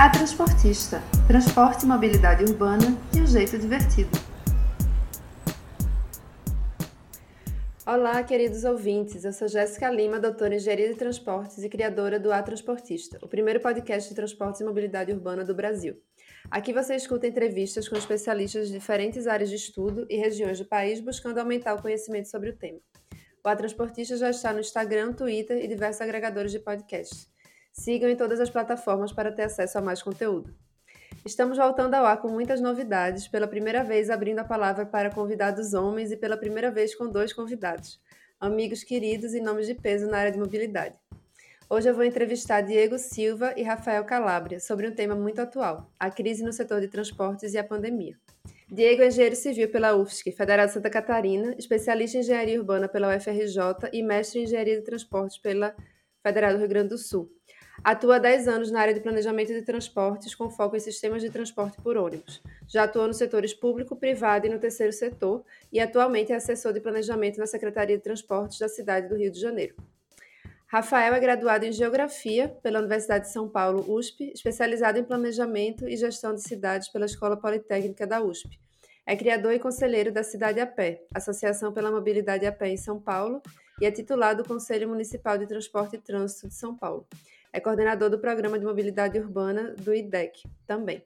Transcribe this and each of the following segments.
A Transportista, transporte e mobilidade urbana de um jeito divertido. Olá, queridos ouvintes. Eu sou Jéssica Lima, doutora em Engenharia de Transportes e criadora do A Transportista, o primeiro podcast de transportes e mobilidade urbana do Brasil. Aqui você escuta entrevistas com especialistas de diferentes áreas de estudo e regiões do país buscando aumentar o conhecimento sobre o tema. O A Transportista já está no Instagram, Twitter e diversos agregadores de podcasts. Sigam em todas as plataformas para ter acesso a mais conteúdo. Estamos voltando ao ar com muitas novidades, pela primeira vez abrindo a palavra para convidados homens e pela primeira vez com dois convidados, amigos queridos e nomes de peso na área de mobilidade. Hoje eu vou entrevistar Diego Silva e Rafael Calabria sobre um tema muito atual, a crise no setor de transportes e a pandemia. Diego é engenheiro civil pela UFSC, Federal de Santa Catarina, especialista em engenharia urbana pela UFRJ e mestre em engenharia de transportes pela Federal do Rio Grande do Sul. Atua há 10 anos na área de planejamento de transportes, com foco em sistemas de transporte por ônibus. Já atuou nos setores público, privado e no terceiro setor, e atualmente é assessor de planejamento na Secretaria de Transportes da cidade do Rio de Janeiro. Rafael é graduado em Geografia pela Universidade de São Paulo, USP, especializado em Planejamento e Gestão de Cidades pela Escola Politécnica da USP. É criador e conselheiro da Cidade a Pé, Associação pela Mobilidade a Pé em São Paulo, e é titular do Conselho Municipal de Transporte e Trânsito de São Paulo. É coordenador do Programa de Mobilidade Urbana do IDEC também.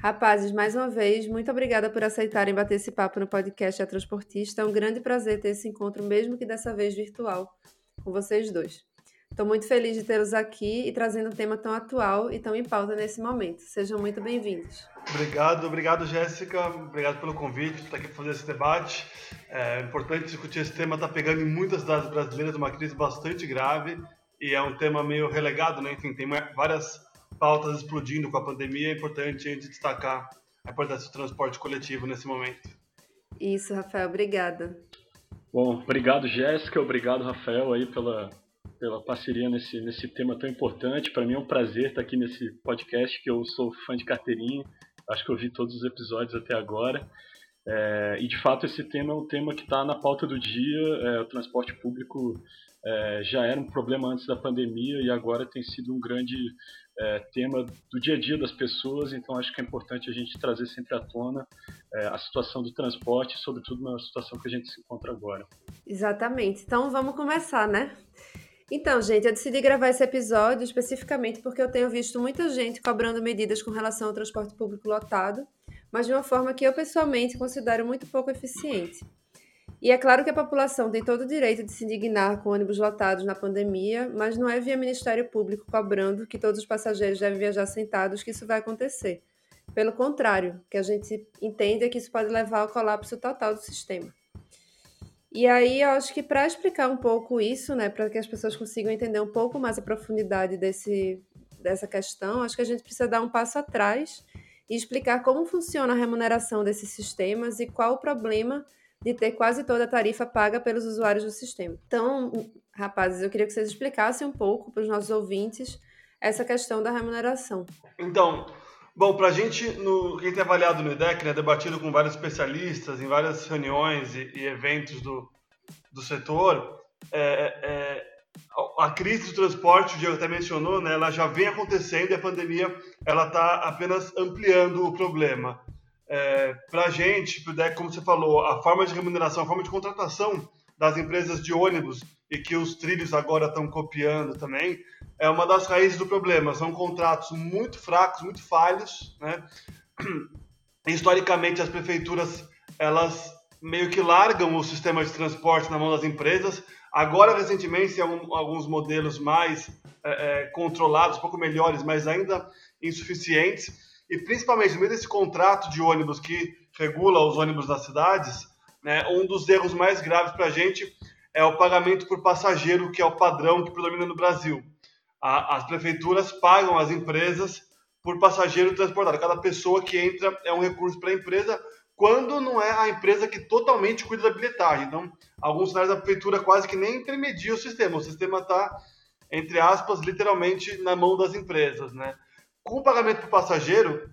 Rapazes, mais uma vez, muito obrigada por aceitarem bater esse papo no podcast A Transportista. É um grande prazer ter esse encontro, mesmo que dessa vez virtual, com vocês dois. Estou muito feliz de tê-los aqui e trazendo um tema tão atual e tão em pauta nesse momento. Sejam muito bem-vindos. Obrigado, obrigado Jéssica, obrigado pelo convite, por estar aqui para fazer esse debate. É importante discutir esse tema, está pegando em muitas cidades brasileiras uma crise bastante grave e é um tema meio relegado, né? Enfim, tem várias pautas explodindo com a pandemia, é importante a gente destacar a importância do transporte coletivo nesse momento. Isso, Rafael, obrigada. Bom, obrigado Jéssica, obrigado Rafael aí pela, pela parceria nesse, nesse tema tão importante. Para mim é um prazer estar aqui nesse podcast, que eu sou fã de carteirinha, acho que eu vi todos os episódios até agora. É, e de fato esse tema é um tema que está na pauta do dia. É, o transporte público é, já era um problema antes da pandemia e agora tem sido um grande é, tema do dia a dia das pessoas. Então acho que é importante a gente trazer sempre à tona é, a situação do transporte, sobretudo na situação que a gente se encontra agora. Exatamente. Então vamos começar, né? Então, gente, eu decidi gravar esse episódio especificamente porque eu tenho visto muita gente cobrando medidas com relação ao transporte público lotado mas de uma forma que eu pessoalmente considero muito pouco eficiente. E é claro que a população tem todo o direito de se indignar com ônibus lotados na pandemia, mas não é via Ministério Público cobrando que todos os passageiros devem viajar sentados que isso vai acontecer. Pelo contrário, que a gente entende é que isso pode levar ao colapso total do sistema. E aí eu acho que para explicar um pouco isso, né, para que as pessoas consigam entender um pouco mais a profundidade desse, dessa questão, acho que a gente precisa dar um passo atrás e explicar como funciona a remuneração desses sistemas e qual o problema de ter quase toda a tarifa paga pelos usuários do sistema. Então, rapazes, eu queria que vocês explicassem um pouco para os nossos ouvintes essa questão da remuneração. Então, bom, para a gente, no, quem tem avaliado no IDEC, né, debatido com vários especialistas em várias reuniões e, e eventos do, do setor, é, é, a crise do transporte, o Diego até mencionou, né, ela já vem acontecendo e a pandemia ela está apenas ampliando o problema. É, Para a gente, como você falou, a forma de remuneração, a forma de contratação das empresas de ônibus e que os trilhos agora estão copiando também, é uma das raízes do problema. São contratos muito fracos, muito falhos. Né? Historicamente, as prefeituras elas meio que largam o sistema de transporte na mão das empresas Agora, recentemente, alguns modelos mais é, é, controlados, um pouco melhores, mas ainda insuficientes. E principalmente no meio desse contrato de ônibus que regula os ônibus das cidades, né, um dos erros mais graves para a gente é o pagamento por passageiro, que é o padrão que predomina no Brasil. A, as prefeituras pagam as empresas por passageiro transportado. Cada pessoa que entra é um recurso para a empresa, quando não é a empresa que totalmente cuida da bilhetagem. Então, alguns sinais da prefeitura quase que nem intermediam o sistema. O sistema está, entre aspas, literalmente na mão das empresas. Né? Com o pagamento por passageiro,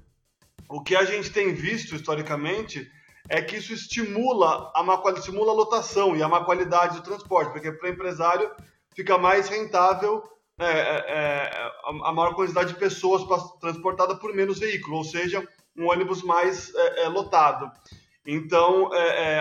o que a gente tem visto historicamente é que isso estimula a, má, estimula a lotação e a má qualidade do transporte, porque para o empresário fica mais rentável é, é, é a maior quantidade de pessoas transportada por menos veículo, ou seja, um ônibus mais é, é lotado. Então,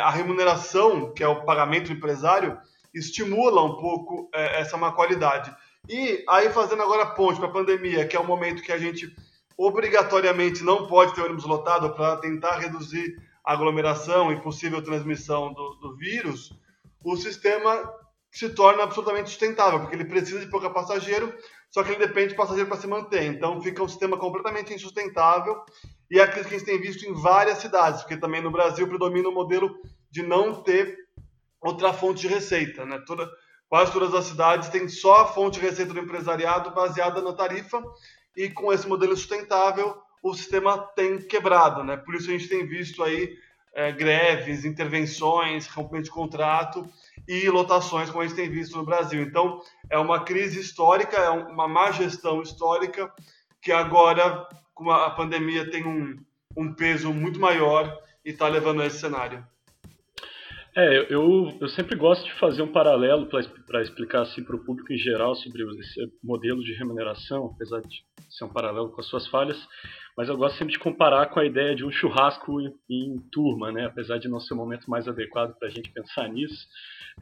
a remuneração, que é o pagamento empresário, estimula um pouco essa má qualidade. E aí, fazendo agora ponte para a pandemia, que é o momento que a gente obrigatoriamente não pode ter ônibus lotado para tentar reduzir a aglomeração e possível transmissão do, do vírus, o sistema se torna absolutamente sustentável, porque ele precisa de pouca passageiro, só que ele depende de passageiro para se manter. Então fica um sistema completamente insustentável e é aquilo que a gente tem visto em várias cidades, porque também no Brasil predomina o modelo de não ter outra fonte de receita. Né? Toda, quase todas as cidades têm só a fonte de receita do empresariado baseada na tarifa e com esse modelo sustentável o sistema tem quebrado. Né? Por isso a gente tem visto aí é, greves, intervenções, rompimento de contrato e lotações, como a gente tem visto no Brasil. Então, é uma crise histórica, é uma má gestão histórica, que agora, com a pandemia, tem um, um peso muito maior e está levando a esse cenário. É, eu, eu sempre gosto de fazer um paralelo para explicar assim, para o público em geral sobre esse modelo de remuneração, apesar de ser um paralelo com as suas falhas, mas eu gosto sempre de comparar com a ideia de um churrasco em, em turma, né? apesar de não ser o momento mais adequado para a gente pensar nisso.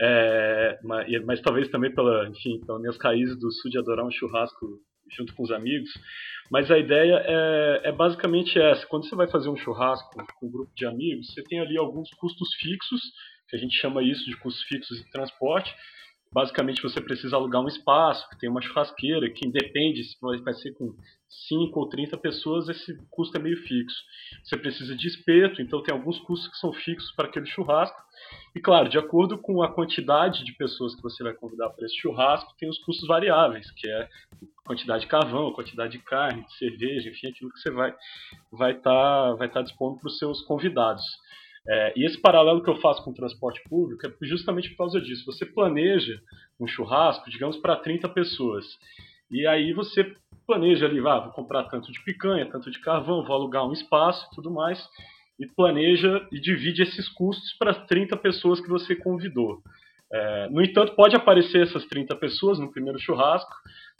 É, mas, mas, talvez também pela, enfim, pelas minhas raízes do sul de adorar um churrasco junto com os amigos. Mas a ideia é, é, basicamente essa: quando você vai fazer um churrasco com um grupo de amigos, você tem ali alguns custos fixos, que a gente chama isso de custos fixos de transporte. Basicamente, você precisa alugar um espaço, que tem uma churrasqueira, que independe se vai ser com 5 ou 30 pessoas, esse custo é meio fixo. Você precisa de espeto, então tem alguns custos que são fixos para aquele churrasco. E claro, de acordo com a quantidade de pessoas que você vai convidar para esse churrasco, tem os custos variáveis, que é quantidade de carvão, quantidade de carne, de cerveja, enfim, aquilo que você vai vai estar tá, vai tá dispondo para os seus convidados. É, e esse paralelo que eu faço com o transporte público é justamente por causa disso. Você planeja um churrasco, digamos, para 30 pessoas. E aí você planeja ali, ah, vou comprar tanto de picanha, tanto de carvão, vou alugar um espaço e tudo mais e planeja e divide esses custos para 30 pessoas que você convidou. É, no entanto, pode aparecer essas 30 pessoas no primeiro churrasco,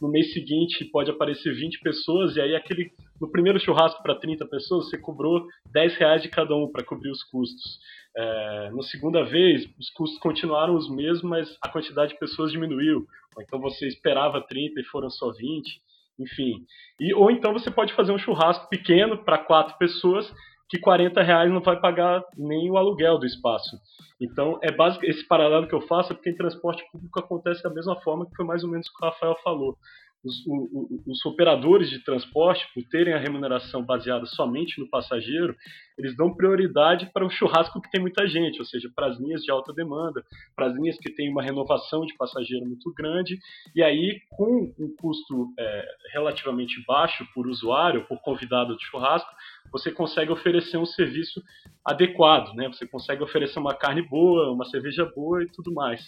no mês seguinte pode aparecer 20 pessoas, e aí aquele no primeiro churrasco para 30 pessoas você cobrou 10 reais de cada um para cobrir os custos. É, na segunda vez, os custos continuaram os mesmos, mas a quantidade de pessoas diminuiu. Então você esperava 30 e foram só 20, enfim. E, ou então você pode fazer um churrasco pequeno para quatro pessoas que 40 reais não vai pagar nem o aluguel do espaço. Então, é básico, esse paralelo que eu faço é porque em transporte público acontece da mesma forma que foi mais ou menos o que o Rafael falou os, o, os, operadores de transporte, por terem a remuneração baseada somente no passageiro, eles dão prioridade para o churrasco que tem muita gente, ou seja, para as linhas de alta demanda, para as linhas que têm uma renovação de passageiro muito grande, e aí, com um custo é, relativamente baixo por usuário, por convidado de churrasco, você consegue oferecer um serviço adequado, né? Você consegue oferecer uma carne boa, uma cerveja boa e tudo mais.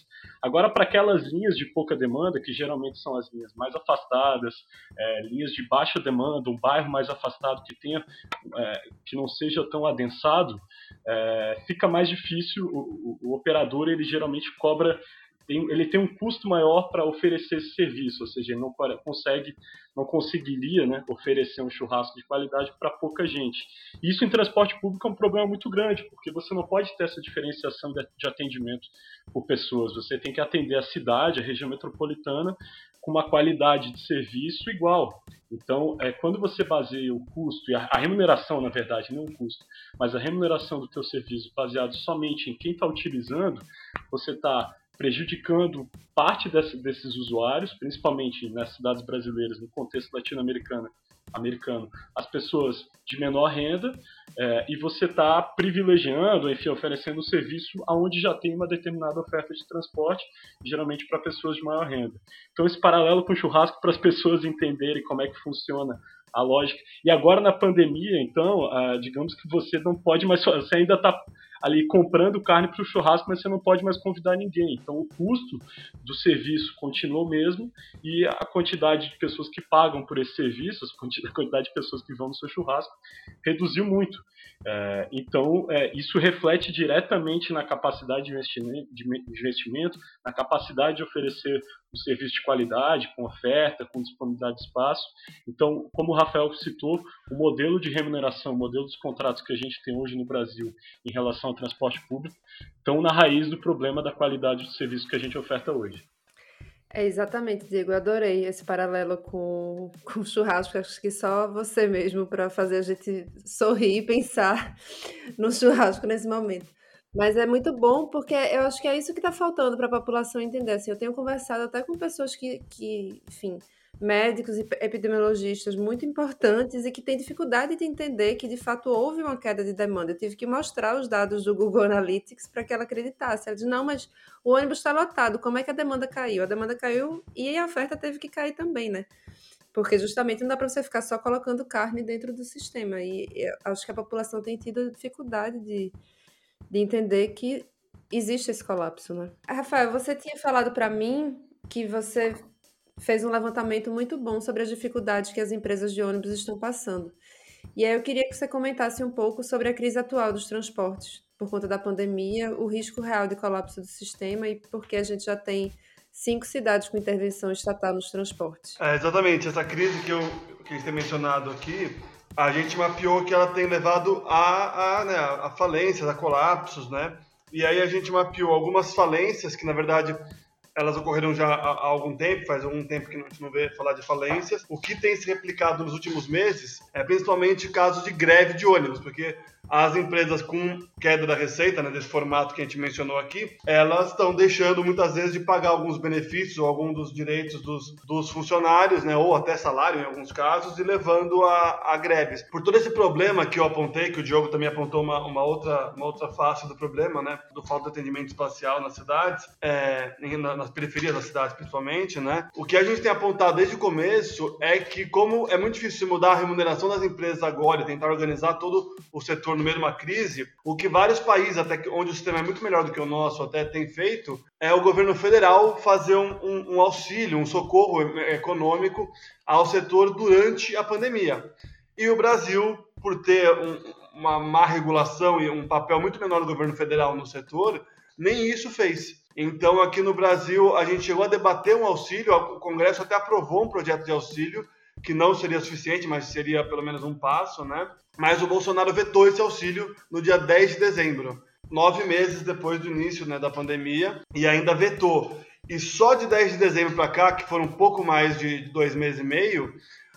Agora, para aquelas linhas de pouca demanda, que geralmente são as linhas mais afastadas, é, linhas de baixa demanda, um bairro mais afastado que tenha, é, que não seja tão adensado, é, fica mais difícil. O, o, o operador ele geralmente cobra tem, ele tem um custo maior para oferecer esse serviço, ou seja, ele não consegue, não conseguiria né, oferecer um churrasco de qualidade para pouca gente. Isso em transporte público é um problema muito grande, porque você não pode ter essa diferenciação de, de atendimento por pessoas. Você tem que atender a cidade, a região metropolitana, com uma qualidade de serviço igual. Então, é, quando você baseia o custo, e a, a, remuneração, na verdade, não o custo, mas a remuneração do teu serviço baseado somente em quem está utilizando, você está prejudicando parte desse, desses usuários, principalmente nas cidades brasileiras, no contexto latino-americano, americano, as pessoas de menor renda, é, e você está privilegiando, enfim, oferecendo um serviço aonde já tem uma determinada oferta de transporte, geralmente para pessoas de maior renda. Então, esse paralelo com o churrasco para as pessoas entenderem como é que funciona a lógica. E agora na pandemia, então, ah, digamos que você não pode mais, você ainda está ali comprando carne para o churrasco, mas você não pode mais convidar ninguém. Então o custo do serviço continua o mesmo e a quantidade de pessoas que pagam por esse serviço, a quantidade de pessoas que vão no seu churrasco, reduziu muito. É, então, é, isso reflete diretamente na capacidade de investimento, de investimento, na capacidade de oferecer um serviço de qualidade, com oferta, com disponibilidade de espaço. Então, como o Rafael citou, o modelo de remuneração, o modelo dos contratos que a gente tem hoje no Brasil em relação ao transporte público, estão na raiz do problema da qualidade do serviço que a gente oferta hoje. É exatamente, Diego. Eu adorei esse paralelo com, com o churrasco. Acho que só você mesmo para fazer a gente sorrir e pensar no churrasco nesse momento. Mas é muito bom porque eu acho que é isso que está faltando para a população entender. Assim, eu tenho conversado até com pessoas que, que, enfim, médicos e epidemiologistas muito importantes e que têm dificuldade de entender que de fato houve uma queda de demanda. Eu tive que mostrar os dados do Google Analytics para que ela acreditasse. Ela disse: não, mas o ônibus está lotado, como é que a demanda caiu? A demanda caiu e a oferta teve que cair também, né? Porque justamente não dá para você ficar só colocando carne dentro do sistema. E acho que a população tem tido dificuldade de, de entender que existe esse colapso, né? Rafael, você tinha falado para mim que você fez um levantamento muito bom sobre as dificuldades que as empresas de ônibus estão passando. E aí eu queria que você comentasse um pouco sobre a crise atual dos transportes, por conta da pandemia, o risco real de colapso do sistema e porque a gente já tem cinco cidades com intervenção estatal nos transportes. É, exatamente, essa crise que, eu, que tem mencionado aqui, a gente mapeou que ela tem levado a, a, né, a falências, a colapsos, né? E aí a gente mapeou algumas falências que, na verdade, elas ocorreram já há, algum tempo, faz algum tempo que a gente não vê falar de falências. O que tem se replicado nos últimos meses é principalmente casos de greve de ônibus, porque as empresas com queda da receita, né, desse formato que a gente mencionou aqui, elas estão deixando muitas vezes de pagar alguns benefícios ou alguns dos direitos dos, dos funcionários, né, ou até salário em alguns casos, e levando a, a greves. Por todo esse problema que eu apontei, que o Diogo também apontou uma, uma, outra, uma outra face do problema, né, do falta de atendimento espacial nas cidades, é, nas periferias das cidades principalmente, né, o que a gente tem apontado desde o começo é que como é muito difícil mudar a remuneração das empresas agora e tentar organizar todo o setor no meio de uma crise, o que vários países, até onde o sistema é muito melhor do que o nosso, até tem feito, é o governo federal fazer um, um, um auxílio, um socorro econômico ao setor durante a pandemia. E o Brasil, por ter um, uma má regulação e um papel muito menor do governo federal no setor, nem isso fez. Então, aqui no Brasil, a gente chegou a debater um auxílio, o Congresso até aprovou um projeto de auxílio, que não seria suficiente, mas seria pelo menos um passo, né? Mas o Bolsonaro vetou esse auxílio no dia 10 de dezembro, nove meses depois do início né, da pandemia, e ainda vetou. E só de 10 de dezembro para cá, que foram um pouco mais de dois meses e meio,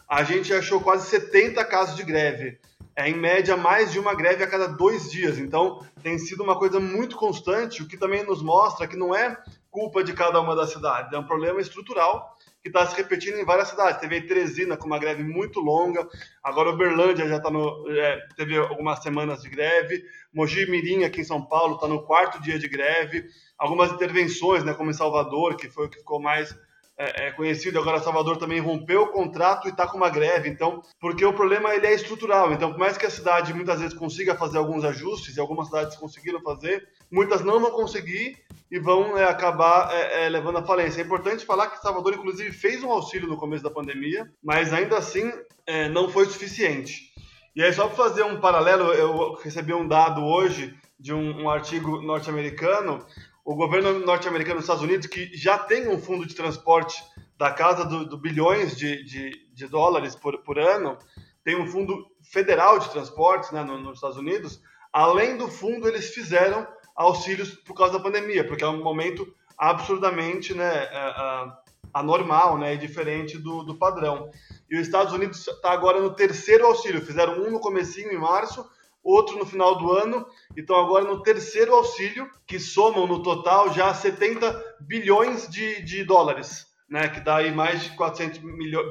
a gente achou quase 70 casos de greve. É, em média, mais de uma greve a cada dois dias. Então, tem sido uma coisa muito constante, o que também nos mostra que não é culpa de cada uma das cidades, é um problema estrutural que está se repetindo em várias cidades. Teve Teresina com uma greve muito longa, agora Uberlândia já tá no, é, teve algumas semanas de greve, Mogi Mirim aqui em São Paulo está no quarto dia de greve, algumas intervenções, né, como em Salvador, que foi o que ficou mais é, é conhecido, agora Salvador também rompeu o contrato e está com uma greve, então, porque o problema ele é estrutural, então por mais que a cidade muitas vezes consiga fazer alguns ajustes, e algumas cidades conseguiram fazer, muitas não vão conseguir e vão é, acabar é, é, levando à falência. É importante falar que Salvador, inclusive, fez um auxílio no começo da pandemia, mas ainda assim é, não foi suficiente. E aí, só para fazer um paralelo, eu recebi um dado hoje de um, um artigo norte-americano o governo norte-americano dos Estados Unidos, que já tem um fundo de transporte da casa do, do bilhões de, de, de, dólares por, por ano, tem um fundo federal de transportes né, nos Estados Unidos. Além do fundo, eles fizeram auxílios por causa da pandemia, porque é um momento absurdamente né, é, é, anormal né, e diferente do, do padrão. E os Estados Unidos está agora no terceiro auxílio, fizeram um no comecinho, em março, outro no final do ano, então agora no terceiro auxílio, que somam no total já 70 bilhões de, de dólares, né, que dá aí mais de 400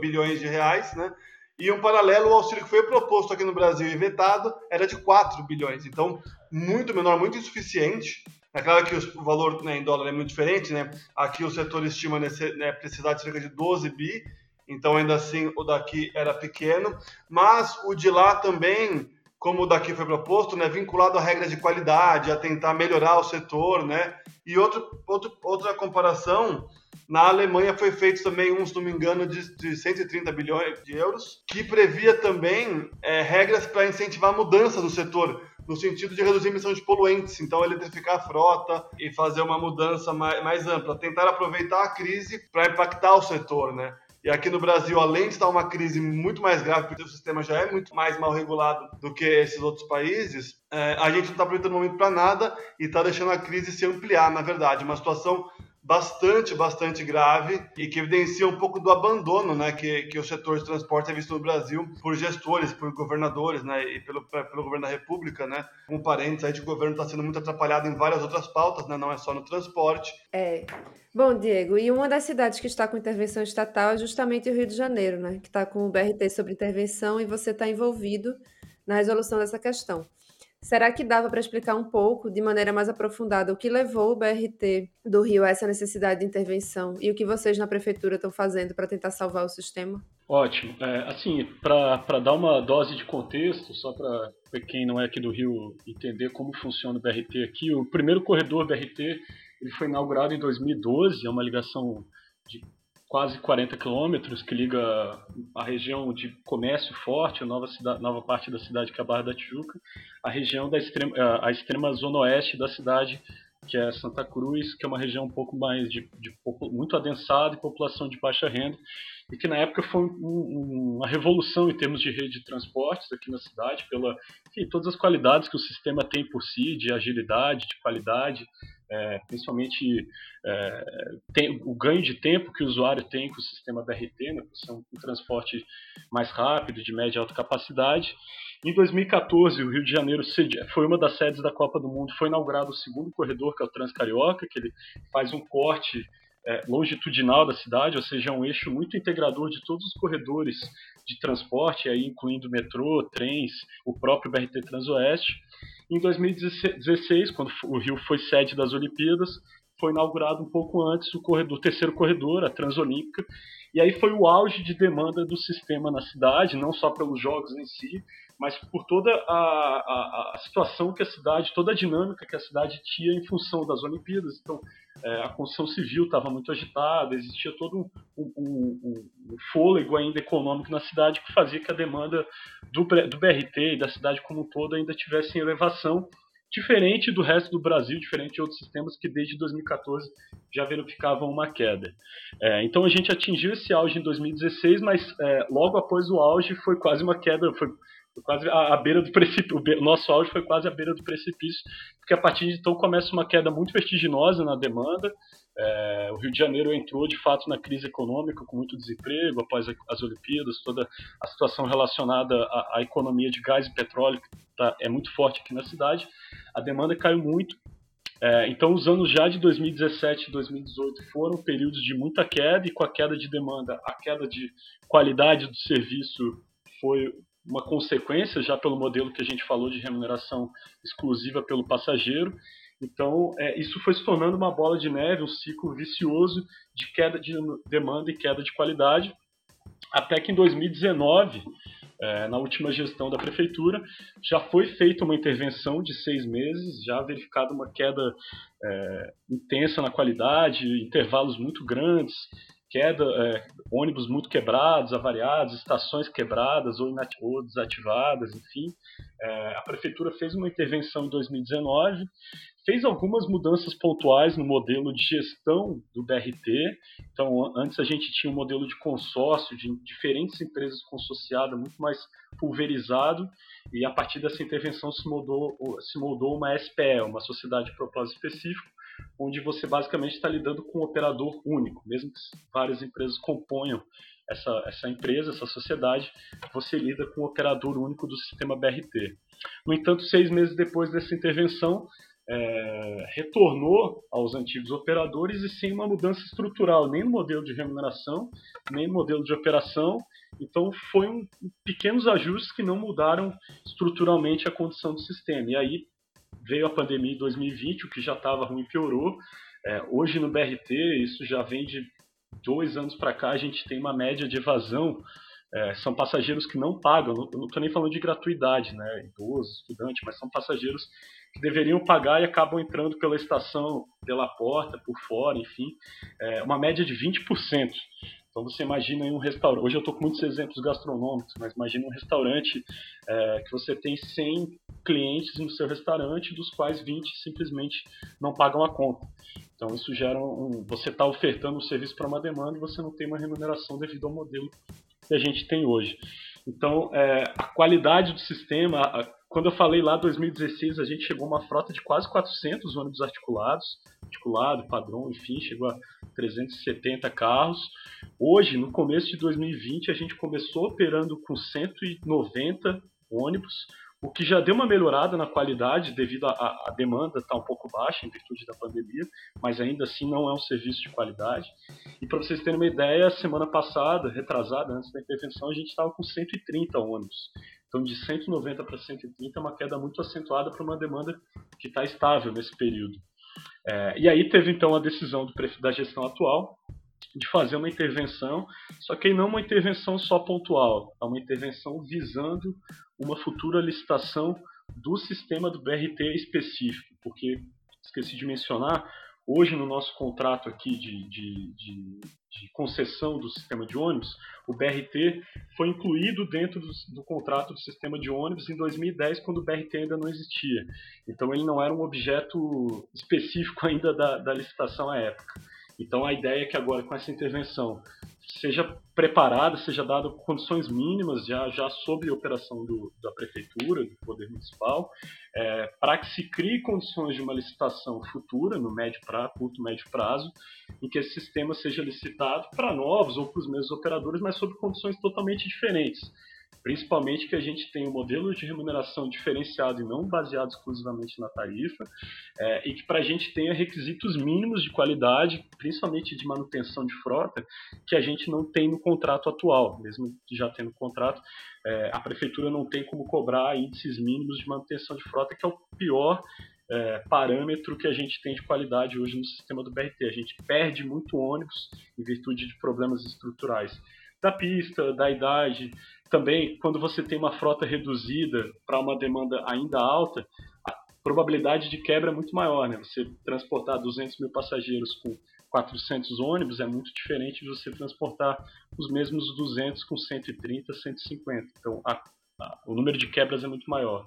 bilhões de reais, né, e um paralelo, o auxílio que foi proposto aqui no Brasil e vetado era de 4 bilhões, então muito menor, muito insuficiente, é claro que o valor né, em dólar é muito diferente, né? Aqui o setor estima né, precisar de cerca de 12 bi, então ainda assim o daqui era pequeno, mas o de lá também como daqui foi proposto, né, vinculado a regras de qualidade, a tentar melhorar o setor, né? E outro, outro, outra comparação, na Alemanha foi feito também um, se não me engano, de, de 130 bilhões de euros, que previa também é, regras para incentivar mudanças no setor, no sentido de reduzir a emissão de poluentes, então eletrificar a frota e fazer uma mudança mais, mais ampla, tentar aproveitar a crise para impactar o setor, né? E aqui no Brasil, além de estar uma crise muito mais grave, porque o sistema já é muito mais mal regulado do que esses outros países, é, a gente não está aproveitando o momento para nada e está deixando a crise se ampliar, na verdade. Uma situação bastante, bastante grave e que evidencia um pouco do abandono né, que, que o setor de transporte é visto no Brasil por gestores, por governadores né, e pelo, pelo governo da República. Né. Com parênteses, aí, o governo está sendo muito atrapalhado em várias outras pautas, né, não é só no transporte. É. Bom, Diego, e uma das cidades que está com intervenção estatal é justamente o Rio de Janeiro, né, que está com o BRT sobre intervenção e você está envolvido na resolução dessa questão. Será que dava para explicar um pouco, de maneira mais aprofundada, o que levou o BRT do Rio a essa necessidade de intervenção e o que vocês na prefeitura estão fazendo para tentar salvar o sistema? Ótimo. É, assim, para dar uma dose de contexto, só para quem não é aqui do Rio entender como funciona o BRT aqui, o primeiro corredor BRT ele foi inaugurado em 2012, é uma ligação de quase 40 quilômetros que liga a região de comércio forte, a nova, cidade, nova parte da cidade que é a Barra da Tijuca, a região da extrema, a extrema zona oeste da cidade que é Santa Cruz, que é uma região um pouco mais de, de muito adensada e população de baixa renda, e que na época foi um, um, uma revolução em termos de rede de transportes aqui na cidade, pela enfim, todas as qualidades que o sistema tem por si, de agilidade, de qualidade, é, principalmente é, tem, o ganho de tempo que o usuário tem com o sistema BRT, né, por um, um transporte mais rápido, de média e alta capacidade, em 2014, o Rio de Janeiro foi uma das sedes da Copa do Mundo. Foi inaugurado o segundo corredor, que é o Transcarioca, que ele faz um corte é, longitudinal da cidade, ou seja, é um eixo muito integrador de todos os corredores de transporte, aí incluindo metrô, trens, o próprio BRT Transoeste. Em 2016, quando o Rio foi sede das Olimpíadas, foi inaugurado um pouco antes o, corredor, o terceiro corredor, a Transolímpica, e aí foi o auge de demanda do sistema na cidade, não só pelos jogos em si, mas por toda a, a, a, situação que a cidade, toda a dinâmica que a cidade tinha em função das Olimpíadas. Então, é, a construção civil estava muito agitada, existia todo um, um, um, um, fôlego ainda econômico na cidade que fazia que a demanda do, do BRT e da cidade como um todo ainda tivesse em elevação, diferente do resto do Brasil, diferente de outros sistemas que desde 2014 já verificavam uma queda. É, então a gente atingiu esse auge em 2016, mas é, logo após o auge foi quase uma queda, foi quase à, beira do precipício. O nosso auge foi quase à beira do precipício, porque a partir de então começa uma queda muito vertiginosa na demanda. É, o Rio de Janeiro entrou de fato na crise econômica com muito desemprego após as Olimpíadas, toda a situação relacionada à, à economia de gás e petróleo que tá, é muito forte aqui na cidade. A demanda caiu muito. É, então, os anos já de 2017 e 2018 foram períodos de muita queda, e com a queda de demanda, a queda de qualidade do serviço foi uma consequência já pelo modelo que a gente falou de remuneração exclusiva pelo passageiro. Então, é, isso foi se tornando uma bola de neve, um ciclo vicioso de queda de demanda e queda de qualidade, até que em 2019, é, na última gestão da prefeitura, já foi feita uma intervenção de seis meses, já verificada uma queda é, intensa na qualidade, intervalos muito grandes, queda, é, ônibus muito quebrados, avariados, estações quebradas ou, ou desativadas, enfim. É, a prefeitura fez uma intervenção em 2019, fez algumas mudanças pontuais no modelo de gestão do BRT. Então, antes a gente tinha um modelo de consórcio de diferentes empresas consorciadas, muito mais pulverizado, e a partir dessa intervenção se moldou, se moldou uma SPE, uma sociedade de propósito específico, onde você basicamente está lidando com um operador único, mesmo que várias empresas componham essa, essa empresa, essa sociedade, você lida com um operador único do sistema BRT. No entanto, seis meses depois dessa intervenção, é, retornou aos antigos operadores e sem uma mudança estrutural, nem no modelo de remuneração, nem no modelo de operação. Então, foi um, pequenos ajustes que não mudaram estruturalmente a condição do sistema. E aí, veio a pandemia em 2020, o que já estava ruim piorou. É, hoje no BRT, isso já vem de dois anos para cá, a gente tem uma média de evasão é, são passageiros que não pagam, não estou nem falando de gratuidade, né, idoso, estudante, mas são passageiros que deveriam pagar e acabam entrando pela estação, pela porta, por fora, enfim, é, uma média de 20%. Então você imagina em um restaurante, hoje eu estou com muitos exemplos gastronômicos, mas imagina um restaurante é, que você tem 100 clientes no seu restaurante, dos quais 20 simplesmente não pagam a conta. Então isso gera um. Você está ofertando um serviço para uma demanda e você não tem uma remuneração devido ao modelo que a gente tem hoje. Então é, a qualidade do sistema, a, quando eu falei lá 2016, a gente chegou a uma frota de quase 400 ônibus articulados, articulado, padrão, enfim, chegou a 370 carros. Hoje, no começo de 2020, a gente começou operando com 190 ônibus, o que já deu uma melhorada na qualidade devido à demanda estar tá um pouco baixa em virtude da pandemia, mas ainda assim não é um serviço de qualidade. E para vocês terem uma ideia, semana passada, retrasada, antes da intervenção, a gente estava com 130 ônibus. Então, de 190 para 130 é uma queda muito acentuada para uma demanda que está estável nesse período. É, e aí teve então a decisão do, da gestão atual de fazer uma intervenção, só que não uma intervenção só pontual, é uma intervenção visando uma futura licitação do sistema do BRT específico, porque esqueci de mencionar, hoje no nosso contrato aqui de, de, de, de concessão do sistema de ônibus, o BRT foi incluído dentro do, do, contrato do sistema de ônibus em 2010, quando o BRT ainda não existia. Então ele não era um objeto específico ainda da, da licitação à época. Então a ideia é que agora com essa intervenção seja preparada, seja dado condições mínimas já, já sob operação do, da prefeitura, do poder municipal, é, para que se crie condições de uma licitação futura, no médio prazo, curto médio prazo, em que esse sistema seja licitado para novos ou para os mesmos operadores, mas sob condições totalmente diferentes principalmente que a gente tem um modelo de remuneração diferenciado e não baseado exclusivamente na tarifa, é, e que para a gente tenha requisitos mínimos de qualidade, principalmente de manutenção de frota, que a gente não tem no contrato atual, mesmo já tendo contrato, é, a prefeitura não tem como cobrar índices mínimos de manutenção de frota, que é o pior é, parâmetro que a gente tem de qualidade hoje no sistema do BRT. A gente perde muito ônibus em virtude de problemas estruturais da pista, da idade, também, quando você tem uma frota reduzida para uma demanda ainda alta, a probabilidade de quebra é muito maior. Né? Você transportar 200 mil passageiros com 400 ônibus é muito diferente de você transportar os mesmos 200 com 130, 150. Então, a, a, o número de quebras é muito maior.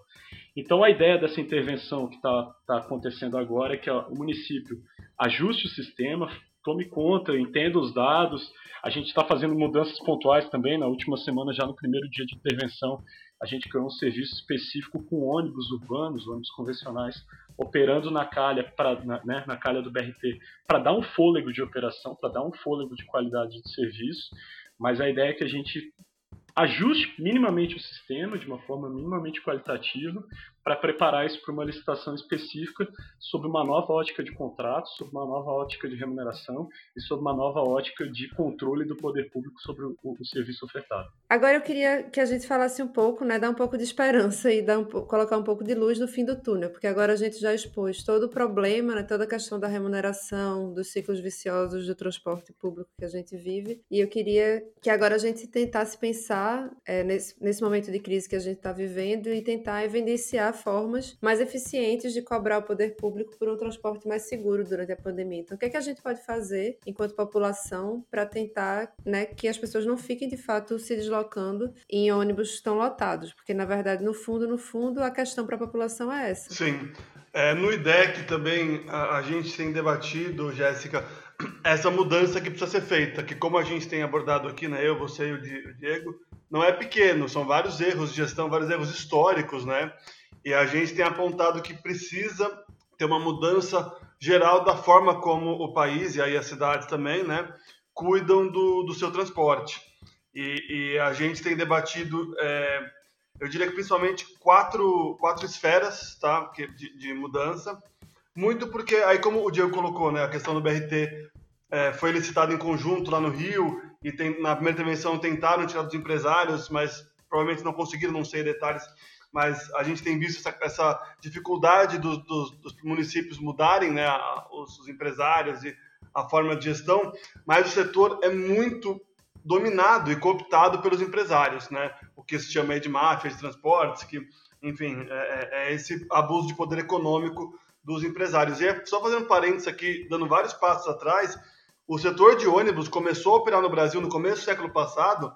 Então, a ideia dessa intervenção que está tá acontecendo agora é que ó, o município ajuste o sistema, tome conta, entenda os dados. A gente está fazendo mudanças pontuais também. Na última semana, já no primeiro dia de intervenção, a gente criou um serviço específico com ônibus urbanos, ônibus convencionais, operando na calha, pra, na, né, na calha do BRT, para dar um fôlego de operação, para dar um fôlego de qualidade de serviço. Mas a ideia é que a gente ajuste minimamente o sistema de uma forma minimamente qualitativa para preparar isso para uma licitação específica sobre uma nova ótica de contrato, sobre uma nova ótica de remuneração e sobre uma nova ótica de controle do poder público sobre o, o serviço ofertado. Agora eu queria que a gente falasse um pouco, né, dar um pouco de esperança e um, colocar um pouco de luz no fim do túnel, porque agora a gente já expôs todo o problema, né, toda a questão da remuneração, dos ciclos viciosos do transporte público que a gente vive, e eu queria que agora a gente tentasse pensar é, nesse, nesse momento de crise que a gente está vivendo e tentar evidenciar formas mais eficientes de cobrar o poder público por um transporte mais seguro durante a pandemia. Então, o que, é que a gente pode fazer enquanto população para tentar né, que as pessoas não fiquem de fato se deslocando em ônibus tão lotados? Porque, na verdade, no fundo, no fundo, a questão para a população é essa. Sim. É, no IDEC também a, a gente tem debatido, Jéssica, essa mudança que precisa ser feita, que como a gente tem abordado aqui, né, eu, você e o Diego, não é pequeno, são vários erros de gestão, vários erros históricos, né? E a gente tem apontado que precisa ter uma mudança geral da forma como o país e aí as cidades também, né, cuidam do, do seu transporte. E, e a gente tem debatido, é, eu diria que principalmente quatro, quatro esferas tá, de, de mudança. Muito porque, aí como o Diego colocou, né, a questão do BRT é, foi licitado em conjunto lá no Rio e tem, na primeira intervenção tentaram tirar dos empresários, mas provavelmente não conseguiram, não sei detalhes, mas a gente tem visto essa, essa dificuldade dos, dos, dos, municípios mudarem, né, os, os, empresários e a forma de gestão, mas o setor é muito dominado e cooptado pelos empresários, né? O que se chama de máfia de transportes, que, enfim, é, é, é esse abuso de poder econômico dos empresários. E é, só fazendo parênteses aqui, dando vários passos atrás, o setor de ônibus começou a operar no Brasil no começo do século passado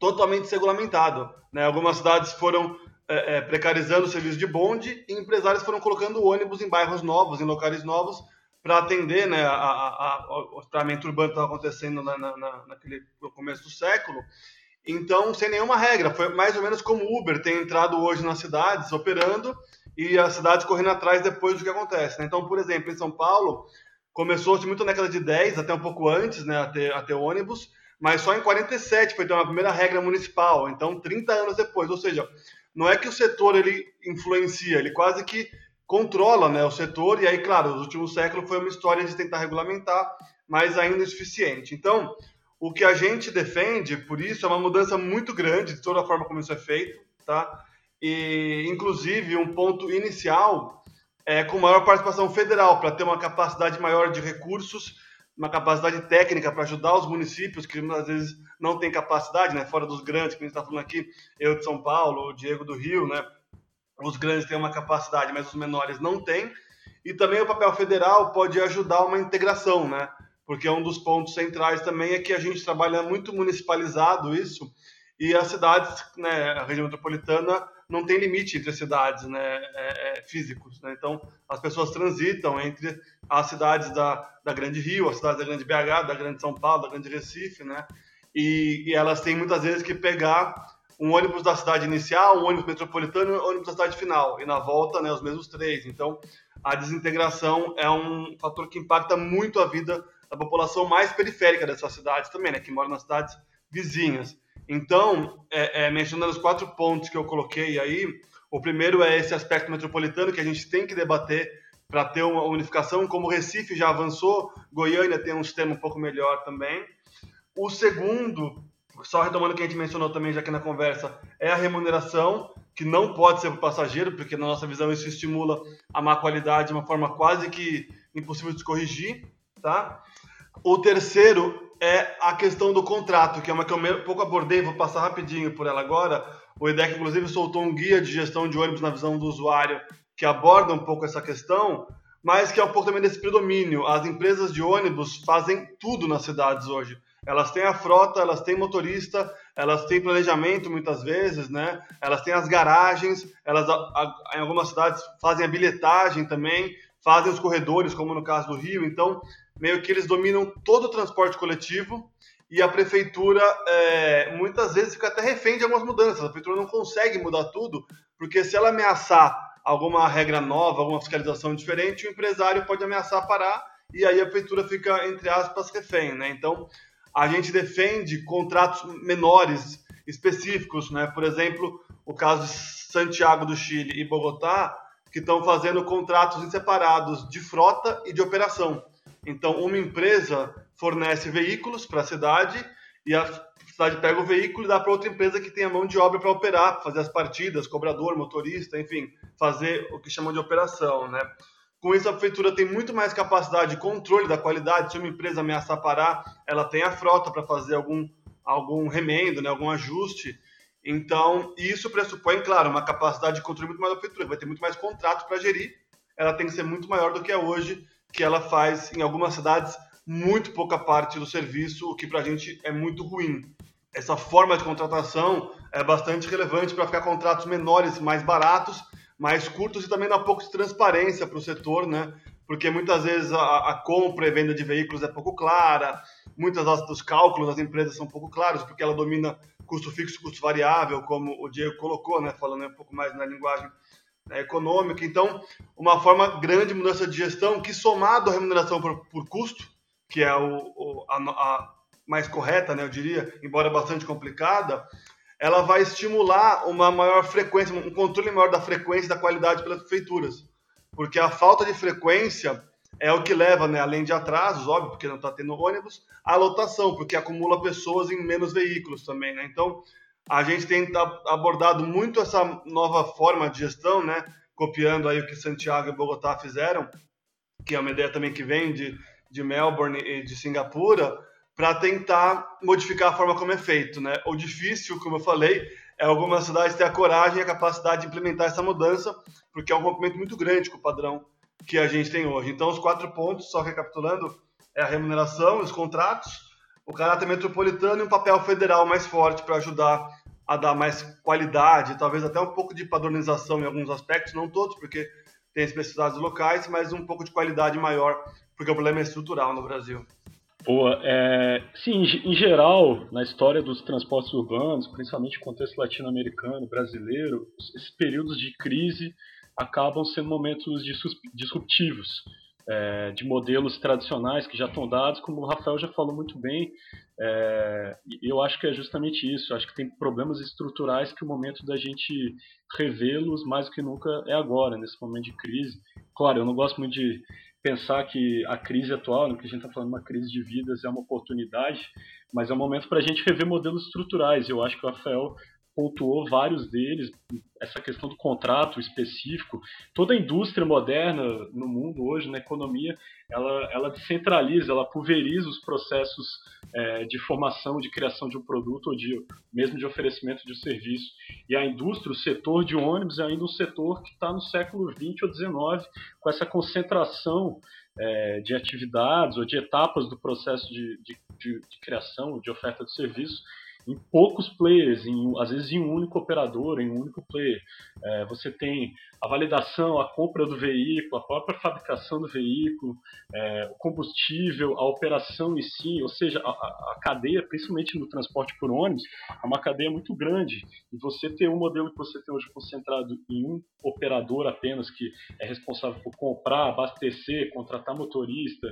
totalmente desregulamentado. Né? Algumas cidades foram é, é, precarizando o serviço de bonde e empresários foram colocando ônibus em bairros novos, em locais novos, para atender né, a, a, a, o tratamento urbano que estava acontecendo na, na, naquele, no começo do século. Então, sem nenhuma regra, foi mais ou menos como o Uber tem entrado hoje nas cidades, operando, e as cidades correndo atrás depois do que acontece. Né? Então, por exemplo, em São Paulo, começou-se muito na década de 10, até um pouco antes, né, a ter, a ter ônibus, mas só em 47 foi ter uma primeira regra municipal, então 30 anos depois, ou seja, não é que o setor ele influencia, ele quase que controla né, o setor, e aí, claro, os últimos séculos foi uma história de tentar regulamentar, mas ainda insuficiente. Então, o que a gente defende, por isso, é uma mudança muito grande de toda a forma como isso é feito, tá? E, inclusive, um ponto inicial é com maior participação federal, para ter uma capacidade maior de recursos uma capacidade técnica para ajudar os municípios que às vezes não têm capacidade, né? Fora dos grandes, que a gente está falando aqui, eu de São Paulo, o Diego do Rio, né? Os grandes têm uma capacidade, mas os menores não têm. E também o papel federal pode ajudar uma integração, né? Porque um dos pontos centrais também é que a gente trabalha muito municipalizado isso e as cidades, né, a região metropolitana não tem limite entre as cidades né, é, é, físicos. Né? Então, as pessoas transitam entre as cidades da, da Grande Rio, as cidades da Grande BH, da Grande São Paulo, da Grande Recife, né? E, e, elas têm muitas vezes que pegar um ônibus da cidade inicial, um ônibus metropolitano e um ônibus da cidade final. E na volta, né, os mesmos três. Então, a desintegração é um fator que impacta muito a vida da população mais periférica dessas cidades também, né? Que mora nas cidades vizinhas. Então, é, é, mencionando os quatro pontos que eu coloquei aí, o primeiro é esse aspecto metropolitano que a gente tem que debater para ter uma unificação, como o Recife já avançou, Goiânia tem um sistema um pouco melhor também. O segundo, só retomando o que a gente mencionou também já aqui na conversa, é a remuneração, que não pode ser para o passageiro, porque na nossa visão isso estimula a má qualidade de uma forma quase que impossível de corrigir, tá? O terceiro é a questão do contrato, que é uma que eu pouco abordei, vou passar rapidinho por ela agora. O IDEC, inclusive, soltou um guia de gestão de ônibus na visão do usuário que aborda um pouco essa questão, mas que é um pouco também desse predomínio. As empresas de ônibus fazem tudo nas cidades hoje. Elas têm a frota, elas têm motorista, elas têm planejamento muitas vezes, né? Elas têm as garagens, elas em algumas cidades fazem a bilhetagem também, fazem os corredores, como no caso do Rio. Então, meio que eles dominam todo o transporte coletivo e a prefeitura é, muitas vezes fica até refém de algumas mudanças. A prefeitura não consegue mudar tudo, porque se ela ameaçar alguma regra nova, alguma fiscalização diferente, o empresário pode ameaçar parar e aí a prefeitura fica, entre aspas, refém. Né? Então, a gente defende contratos menores, específicos. Né? Por exemplo, o caso de Santiago do Chile e Bogotá, que estão fazendo contratos separados de frota e de operação. Então, uma empresa fornece veículos para a cidade e a cidade pega o veículo e dá para outra empresa que tem a mão de obra para operar, fazer as partidas, cobrador, motorista, enfim, fazer o que chamam de operação, né? Com isso, a prefeitura tem muito mais capacidade de controle da qualidade. Se uma empresa ameaçar parar, ela tem a frota para fazer algum, algum remendo, né, algum ajuste. Então, isso pressupõe, claro, uma capacidade de controle muito maior da prefeitura. Vai ter muito mais contrato para gerir. Ela tem que ser muito maior do que é hoje, que ela faz em algumas cidades muito pouca parte do serviço, o que para a gente é muito ruim. Essa forma de contratação é bastante relevante para ficar contratos menores, mais baratos, mais curtos e também dá pouco de transparência para o setor, né? Porque muitas vezes a, a, compra e venda de veículos é pouco clara, muitas dos cálculos das empresas são pouco claros, porque ela domina custo fixo custo variável, como o Diego colocou, né? Falando um pouco mais na linguagem econômica. Então, uma forma grande de mudança de gestão que, somado à remuneração por, por custo, que é o, o a, a, mais correta, né, eu diria, embora bastante complicada, ela vai estimular uma maior frequência, um controle maior da frequência e da qualidade pelas prefeituras. Porque a falta de frequência é o que leva, né, além de atrasos, óbvio, porque não está tendo ônibus, a lotação, porque acumula pessoas em menos veículos também. Né? Então, a gente tem abordado muito essa nova forma de gestão, né? copiando aí o que Santiago e Bogotá fizeram, que é uma ideia também que vem de, de Melbourne e de Singapura, para tentar modificar a forma como é feito. Né? O difícil, como eu falei, é algumas cidades ter a coragem e a capacidade de implementar essa mudança, porque é um rompimento muito grande com o padrão que a gente tem hoje. Então, os quatro pontos, só recapitulando, é a remuneração, os contratos, o caráter metropolitano e um papel federal mais forte para ajudar a dar mais qualidade, talvez até um pouco de padronização em alguns aspectos, não todos, porque tem especificidades locais, mas um pouco de qualidade maior, porque o problema é estrutural no Brasil. Boa. É, sim, em geral, na história dos transportes urbanos, principalmente no contexto latino-americano, brasileiro, esses períodos de crise acabam sendo momentos disruptivos é, de modelos tradicionais que já estão dados, como o Rafael já falou muito bem. É, eu acho que é justamente isso. Eu acho que tem problemas estruturais que o momento da gente revê-los mais do que nunca é agora, nesse momento de crise. Claro, eu não gosto muito de pensar que a crise atual, né, que a gente está falando uma crise de vidas, é uma oportunidade, mas é um momento para a gente rever modelos estruturais. Eu acho que o Rafael pontuou vários deles, essa questão do contrato específico. Toda a indústria moderna no mundo hoje, na economia, ela, ela descentraliza, ela pulveriza os processos é, de formação, de criação de um produto ou de, mesmo de oferecimento de um serviço. E a indústria, o setor de ônibus é ainda um setor que está no século XX ou XIX, com essa concentração é, de atividades ou de etapas do processo de, de, de, de criação, de oferta de serviço, em poucos players, em, às vezes em um único operador, em um único player. É, você tem a validação, a compra do veículo, a própria fabricação do veículo, é, o combustível, a operação em si, ou seja, a, a, cadeia, principalmente no transporte por ônibus, é uma cadeia muito grande. E você ter um modelo que você tem hoje concentrado em um operador apenas, que é responsável por comprar, abastecer, contratar motorista,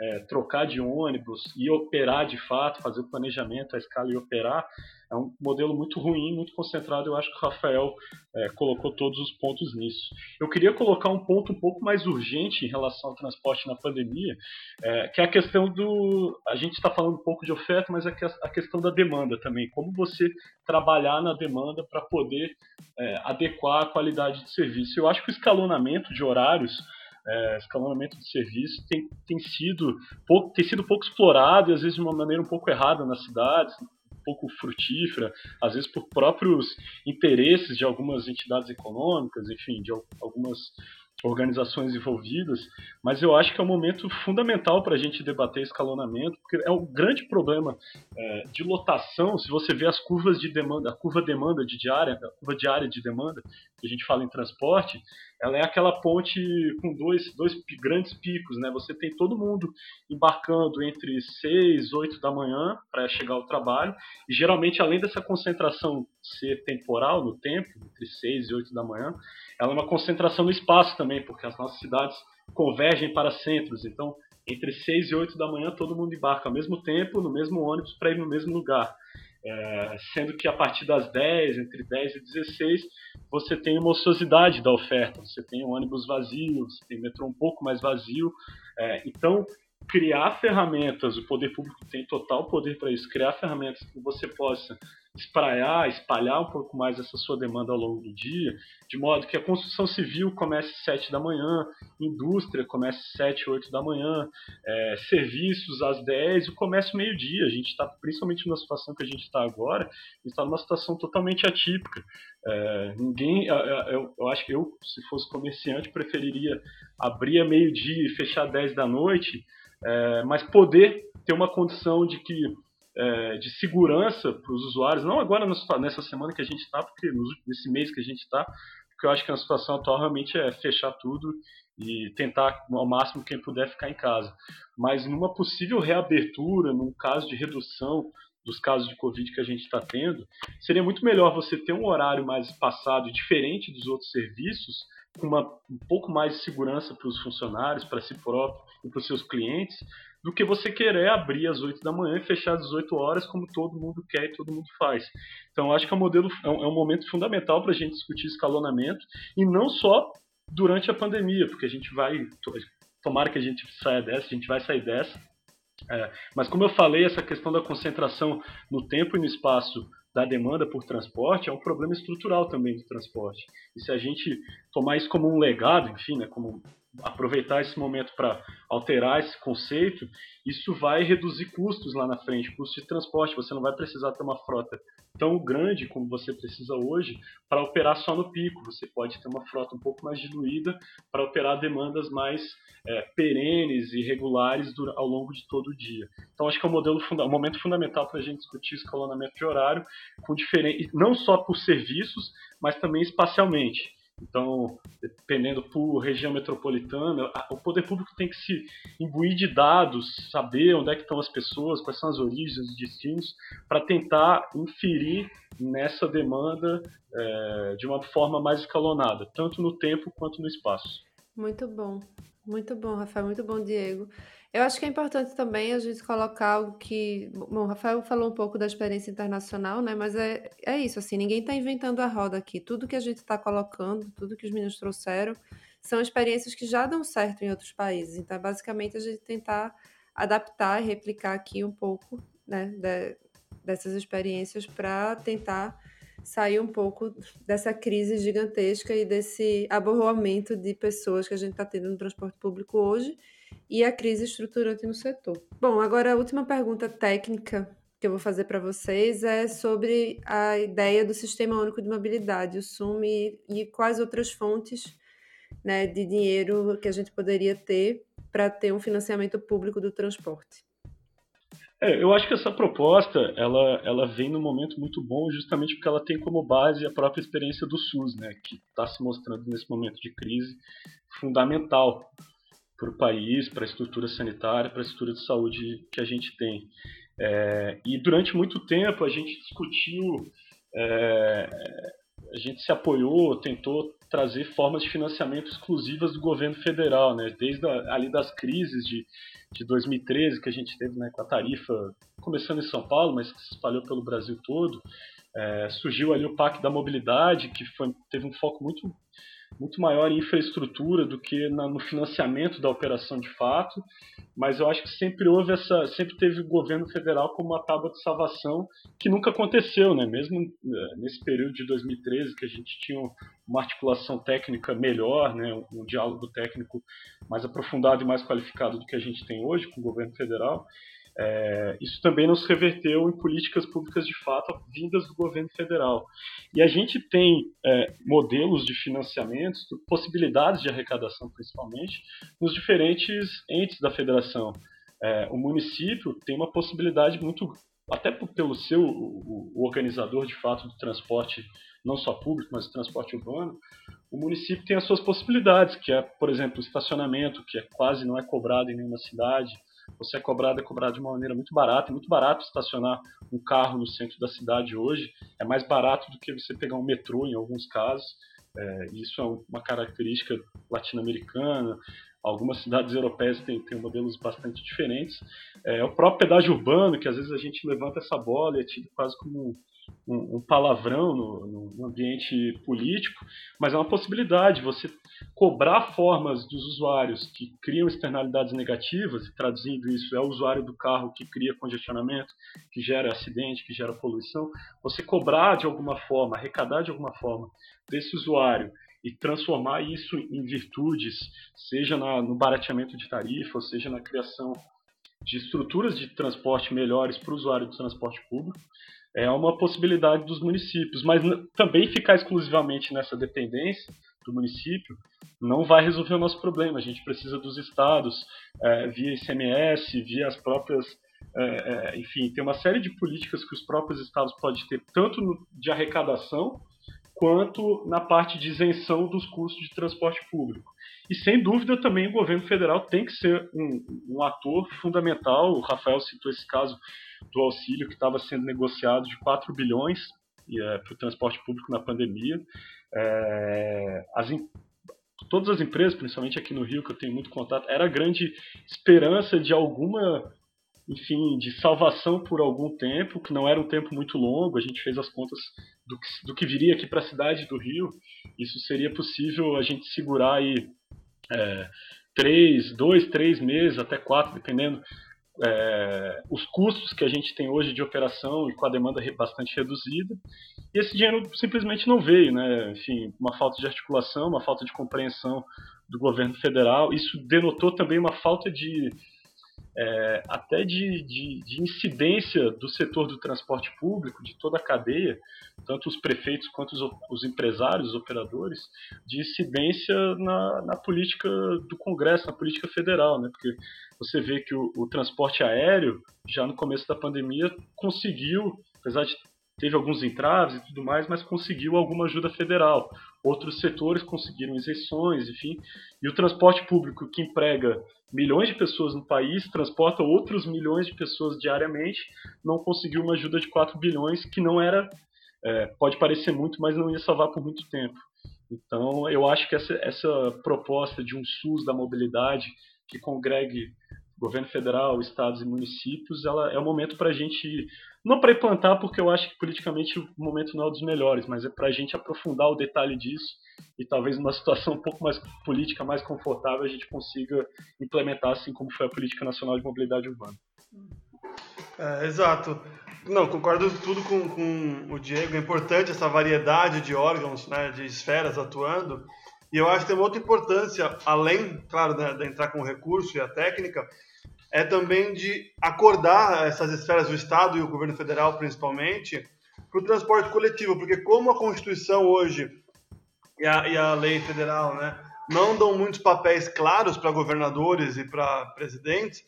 é, trocar de ônibus e operar de fato, fazer o planejamento, a escala e operar, é um modelo muito ruim, muito concentrado. Eu acho que o Rafael é, colocou todos os pontos nisso. Eu queria colocar um ponto um pouco mais urgente em relação ao transporte na pandemia, é, que é a questão do. A gente está falando um pouco de oferta, mas é a questão da demanda também. Como você trabalhar na demanda para poder é, adequar a qualidade de serviço. Eu acho que o escalonamento de horários é, escalonamento de serviço tem, tem, sido pouco, tem sido pouco explorado e às vezes de uma maneira um pouco errada nas cidades, pouco frutífera, às vezes por próprios interesses de algumas entidades econômicas, enfim, de algumas organizações envolvidas, mas eu acho que é um momento fundamental para a gente debater escalonamento, porque é um grande problema é, de lotação. Se você vê as curvas de demanda, a curva demanda de diária, a curva diária de demanda, que a gente fala em transporte, ela é aquela ponte com dois, dois grandes picos, né? Você tem todo mundo embarcando entre 6, 8 da manhã para chegar ao trabalho, e geralmente, além dessa concentração ser temporal no tempo, entre 6 e 8 da manhã, ela é uma concentração no espaço também, porque as nossas cidades convergem para centros. Então, entre 6 e 8 da manhã, todo mundo embarca ao mesmo tempo, no mesmo ônibus, para ir no mesmo lugar. É, sendo que a partir das 10, entre 10 e 16, você tem uma ociosidade da oferta. Você tem um ônibus vazio, você tem metrô um pouco mais vazio. É, então, criar ferramentas, o poder público tem total poder para isso, criar ferramentas que você possa espraiar, espalhar um pouco mais essa sua demanda ao longo do dia, de modo que a construção civil comece às 7 da manhã, indústria comece às 7, 8 da manhã, é, serviços às 10 e o comércio meio-dia. A gente está, principalmente na situação que a gente está agora, está numa situação totalmente atípica. É, ninguém, eu, eu, acho que eu, se fosse comerciante, preferiria abrir a meio-dia e fechar às 10 da noite, é, mas poder ter uma condição de que é, de segurança para os usuários, não agora nessa semana que a gente está, porque nesse mês que a gente está, porque eu acho que a situação atual realmente é fechar tudo e tentar ao máximo quem puder ficar em casa. Mas numa possível reabertura, num caso de redução dos casos de Covid que a gente está tendo, seria muito melhor você ter um horário mais espaçado diferente dos outros serviços, com uma, um pouco mais de segurança para os funcionários, para si próprio e para os seus clientes, do que você querer abrir às 8 da manhã e fechar às 18 horas, como todo mundo quer e todo mundo faz. Então, acho que é um, modelo, é um, é um momento fundamental para a gente discutir escalonamento, e não só durante a pandemia, porque a gente vai, tomara que a gente saia dessa, a gente vai sair dessa, é, mas como eu falei, essa questão da concentração no tempo e no espaço da demanda por transporte é um problema estrutural também do transporte. E se a gente tomar isso como um legado, enfim, né, como aproveitar esse momento para alterar esse conceito, isso vai reduzir custos lá na frente, custos de transporte. Você não vai precisar ter uma frota tão grande como você precisa hoje para operar só no pico. Você pode ter uma frota um pouco mais diluída para operar demandas mais é, perenes e regulares ao longo de todo o dia. Então, acho que é um, modelo um momento fundamental para a gente discutir escalonamento de horário, com diferente, não só por serviços, mas também espacialmente. Então, dependendo por região metropolitana, o poder público tem que se imbuir de dados, saber onde é que estão as pessoas, quais são as origens, os destinos, para tentar inferir nessa demanda é, de uma forma mais escalonada, tanto no tempo quanto no espaço. Muito bom, muito bom, Rafael, muito bom, Diego. Eu acho que é importante também a gente colocar algo que. Bom, o Rafael falou um pouco da experiência internacional, né? Mas é, é isso, assim, ninguém está inventando a roda aqui. Tudo que a gente está colocando, tudo que os meninos trouxeram, são experiências que já dão certo em outros países. Então, é basicamente a gente tentar adaptar e replicar aqui um pouco né, de, dessas experiências para tentar sair um pouco dessa crise gigantesca e desse aborroamento de pessoas que a gente está tendo no transporte público hoje e a crise estruturante no setor. Bom, agora a última pergunta técnica que eu vou fazer para vocês é sobre a ideia do Sistema Único de Mobilidade, o SUM, e, e quais outras fontes né, de dinheiro que a gente poderia ter para ter um financiamento público do transporte. É, eu acho que essa proposta ela, ela vem num momento muito bom, justamente porque ela tem como base a própria experiência do SUS, né, que está se mostrando nesse momento de crise fundamental para o país, para a estrutura sanitária, para a estrutura de saúde que a gente tem. É, e durante muito tempo a gente discutiu, é, a gente se apoiou, tentou trazer formas de financiamento exclusivas do governo federal, né? desde a, ali das crises de, de 2013 que a gente teve né, com a tarifa, começando em São Paulo, mas que se espalhou pelo Brasil todo, é, surgiu ali o Pacto da Mobilidade, que foi, teve um foco muito muito maior em infraestrutura do que na, no financiamento da operação de fato, mas eu acho que sempre houve essa, sempre teve o governo federal como uma tábua de salvação que nunca aconteceu, né? Mesmo eh, nesse período de 2013 que a gente tinha uma articulação técnica melhor, né? Um, um diálogo técnico mais aprofundado e mais qualificado do que a gente tem hoje com o governo federal. É, isso também não se reverteu em políticas públicas de fato vindas do governo federal. E a gente tem é, modelos de financiamento, possibilidades de arrecadação principalmente, nos diferentes entes da federação. É, o município tem uma possibilidade muito, até pelo seu o, o organizador de fato do transporte, não só público, mas do transporte urbano, o município tem as suas possibilidades, que é, por exemplo, o estacionamento, que é quase não é cobrado em nenhuma cidade, você é cobrado, é cobrado de uma maneira muito barata. É muito barato estacionar um carro no centro da cidade hoje. É mais barato do que você pegar um metrô em alguns casos. É, isso é uma característica latino-americana. Algumas cidades europeias têm, têm modelos bastante diferentes. É, o próprio pedágio urbano, que às vezes a gente levanta essa bola e é tido quase como um, um palavrão no, no, ambiente político, mas é uma possibilidade você cobrar formas dos usuários que criam externalidades negativas, e traduzindo isso, é o usuário do carro que cria congestionamento, que gera acidente, que gera poluição, você cobrar de alguma forma, arrecadar de alguma forma desse usuário e transformar isso em virtudes, seja na, no barateamento de tarifa, seja na criação de estruturas de transporte melhores para o usuário do transporte público, é uma possibilidade dos municípios, mas também ficar exclusivamente nessa dependência do município não vai resolver o nosso problema. A gente precisa dos estados, é, via ICMS, via as próprias. É, é, enfim, tem uma série de políticas que os próprios estados podem ter, tanto no, de arrecadação, quanto na parte de isenção dos custos de transporte público. E sem dúvida também o governo federal tem que ser um, um ator fundamental. O Rafael citou esse caso do auxílio que estava sendo negociado de 4 bilhões é, para o transporte público na pandemia. É, as, todas as empresas, principalmente aqui no Rio, que eu tenho muito contato, era grande esperança de alguma, enfim, de salvação por algum tempo, que não era um tempo muito longo. A gente fez as contas do que, do que viria aqui para a cidade do Rio. Isso seria possível a gente segurar aí é, três, dois, três meses, até quatro, dependendo é, os custos que a gente tem hoje de operação e com a demanda bastante reduzida. E esse dinheiro simplesmente não veio, né? Enfim, uma falta de articulação, uma falta de compreensão do governo federal. Isso denotou também uma falta de é, até de, de, de, incidência do setor do transporte público, de toda a cadeia, tanto os prefeitos quanto os, os empresários, os operadores, de incidência na, na, política do Congresso, na política federal, né? porque você vê que o, o transporte aéreo, já no começo da pandemia, conseguiu, apesar de teve alguns entraves e tudo mais, mas conseguiu alguma ajuda federal. Outros setores conseguiram isenções, enfim. E o transporte público, que emprega milhões de pessoas no país, transporta outros milhões de pessoas diariamente, não conseguiu uma ajuda de 4 bilhões, que não era, é, pode parecer muito, mas não ia salvar por muito tempo. Então, eu acho que essa, essa proposta de um SUS da mobilidade que congregue governo federal, estados e municípios, ela é o momento para a gente não para implantar, porque eu acho que politicamente o momento não é dos melhores, mas é para a gente aprofundar o detalhe disso e talvez numa situação um pouco mais política, mais confortável, a gente consiga implementar assim como foi a Política Nacional de Mobilidade Urbana. É, exato. Não, concordo tudo com, com o Diego. É importante essa variedade de órgãos, né, de esferas atuando. E eu acho que tem uma outra importância, além, claro, né, de entrar com o recurso e a técnica, é também de acordar essas esferas do Estado e o governo federal, principalmente, para o transporte coletivo, porque como a Constituição hoje e a, e a lei federal né, não dão muitos papéis claros para governadores e para presidentes,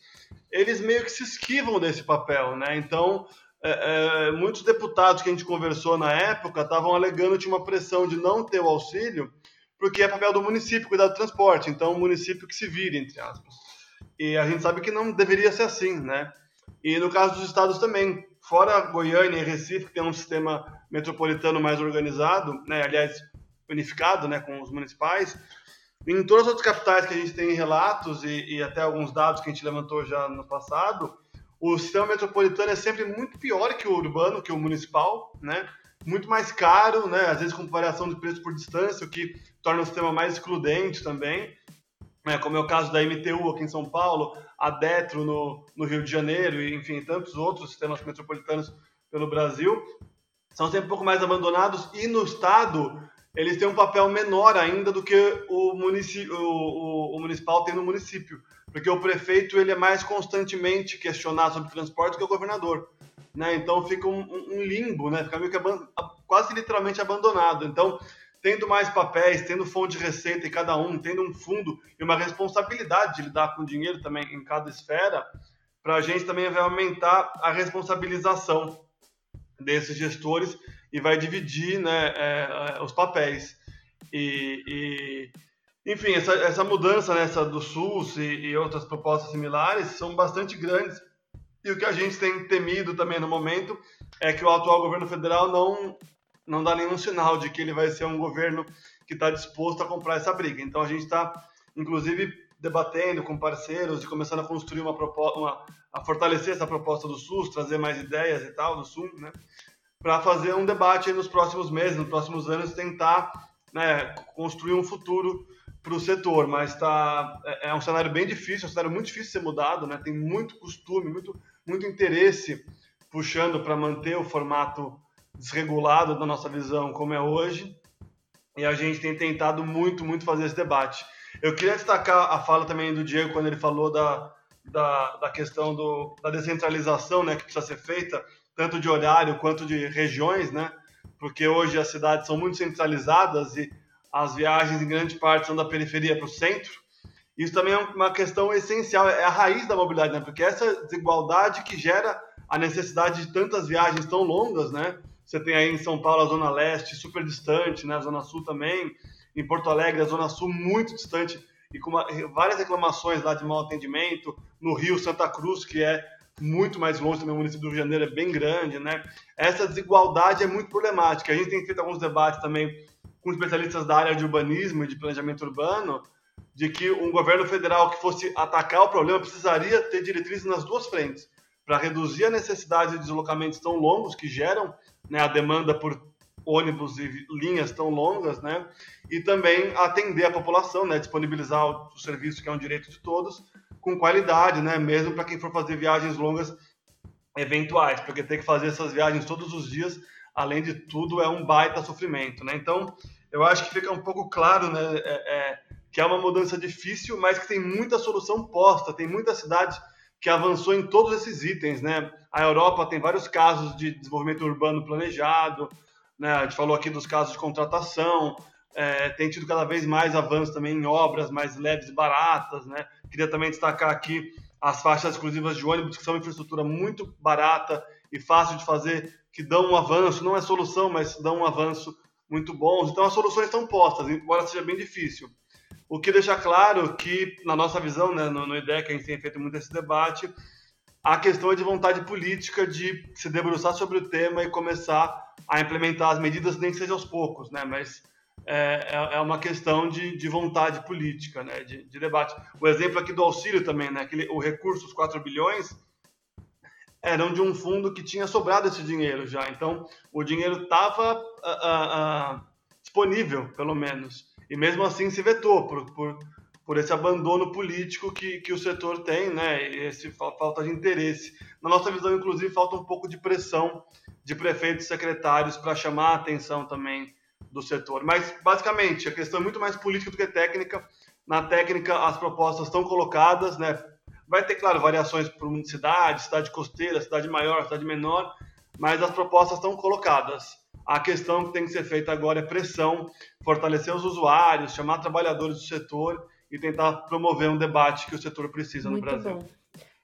eles meio que se esquivam desse papel. Né? Então, é, é, muitos deputados que a gente conversou na época estavam alegando tinha uma pressão de não ter o auxílio, porque é papel do município cuidar do transporte, então o município que se vire, entre aspas. E a gente sabe que não deveria ser assim, né? E no caso dos estados também, fora Goiânia e Recife, que tem um sistema metropolitano mais organizado, né? aliás, unificado né? com os municipais, em todas as outras capitais que a gente tem relatos e, e até alguns dados que a gente levantou já no passado, o sistema metropolitano é sempre muito pior que o urbano, que o municipal, né? Muito mais caro, né? Às vezes com variação de preço por distância, o que torna o sistema mais excludente também né, como é o caso da MTU aqui em São Paulo, a Detro no, no Rio de Janeiro, e enfim, tantos outros sistemas metropolitanos pelo Brasil, são sempre um pouco mais abandonados e no Estado eles têm um papel menor ainda do que o, o, o, o municipal tem no município, porque o prefeito ele é mais constantemente questionado sobre transporte que o governador. Né? Então fica um, um limbo, né? fica meio que quase literalmente abandonado. Então tendo mais papéis, tendo fonte de receita em cada um, tendo um fundo e uma responsabilidade de lidar com dinheiro também em cada esfera, para a gente também vai aumentar a responsabilização desses gestores e vai dividir né, é, é os papéis. E, e enfim, essa, essa mudança né, do SUS e, e outras propostas similares são bastante grandes. E o que a gente tem temido também no momento é que o atual governo federal não não dá nenhum sinal de que ele vai ser um governo que está disposto a comprar essa briga. Então a gente está, inclusive, debatendo com parceiros e começando a construir uma proposta, uma, a fortalecer essa proposta do SUS, trazer mais ideias e tal do SUS, né? Para fazer um debate nos próximos meses, nos próximos anos, tentar né, construir um futuro para o setor. Mas tá, é, é um cenário bem difícil, é um cenário muito difícil de ser mudado, né? Tem muito costume, muito, muito interesse puxando para manter o formato desregulado da nossa visão como é hoje, e a gente tem tentado muito, muito fazer esse debate. Eu queria destacar a fala também do Diego quando ele falou da, da, da questão do, da descentralização né, que precisa ser feita, tanto de horário quanto de regiões, né? porque hoje as cidades são muito centralizadas e as viagens em grande parte são da periferia para o centro. Isso também é uma questão essencial, é a raiz da mobilidade, né? porque essa desigualdade que gera a necessidade de tantas viagens tão longas, né? Você tem aí em São Paulo a Zona Leste super distante, né? a Zona Sul também. Em Porto Alegre, a Zona Sul muito distante e com uma, várias reclamações lá de mau atendimento. No Rio, Santa Cruz, que é muito mais longe também, o município do Rio de Janeiro é bem grande, né? Essa desigualdade é muito problemática. A gente tem feito alguns debates também com especialistas da área de urbanismo e de planejamento urbano, de que um governo federal que fosse atacar o problema precisaria ter diretrizes nas duas frentes, para reduzir a necessidade de deslocamentos tão longos que geram né, a demanda por ônibus e linhas tão longas, né? E também atender a população, né? Disponibilizar o serviço que é um direito de todos, com qualidade, né? Mesmo para quem for fazer viagens longas eventuais, porque ter que fazer essas viagens todos os dias, além de tudo, é um baita sofrimento, né? Então, eu acho que fica um pouco claro, né? É, é, que é uma mudança difícil, mas que tem muita solução posta, tem muita cidade que avançou em todos esses itens, né? A Europa tem vários casos de desenvolvimento urbano planejado, né? A gente falou aqui dos casos de contratação, é, tem tido cada vez mais avanço também em obras mais leves e baratas, né? Queria também destacar aqui as faixas exclusivas de ônibus, que são infraestrutura muito barata e fácil de fazer, que dão um avanço, não é solução, mas dão um avanço muito bom. Então as soluções estão postas, embora seja bem difícil. O que deixa claro que, na nossa visão, né, no, no IDEC, a gente tem feito muito esse debate, a questão é de vontade política de se debruçar sobre o tema e começar a implementar as medidas, nem que seja aos poucos, né? Mas é, é, é uma questão de, de vontade política, né? De, de, debate. O exemplo aqui do auxílio também, né? Aquele, o recurso, os 4 bilhões, eram de um fundo que tinha sobrado esse dinheiro já. Então, o dinheiro estava disponível, pelo menos. E mesmo assim se vetou por, por, por esse abandono político que, que o setor tem, né? E esse falta de interesse. Na nossa visão, inclusive, falta um pouco de pressão de prefeitos e secretários para chamar a atenção também do setor. Mas, basicamente, a questão é muito mais política do que técnica. Na técnica, as propostas estão colocadas, né? Vai ter, claro, variações por cidade, cidade costeira, cidade maior, cidade menor, mas as propostas estão colocadas. A questão que tem que ser feita agora é pressão, fortalecer os usuários, chamar trabalhadores do setor e tentar promover um debate que o setor precisa Muito no Brasil. Bom.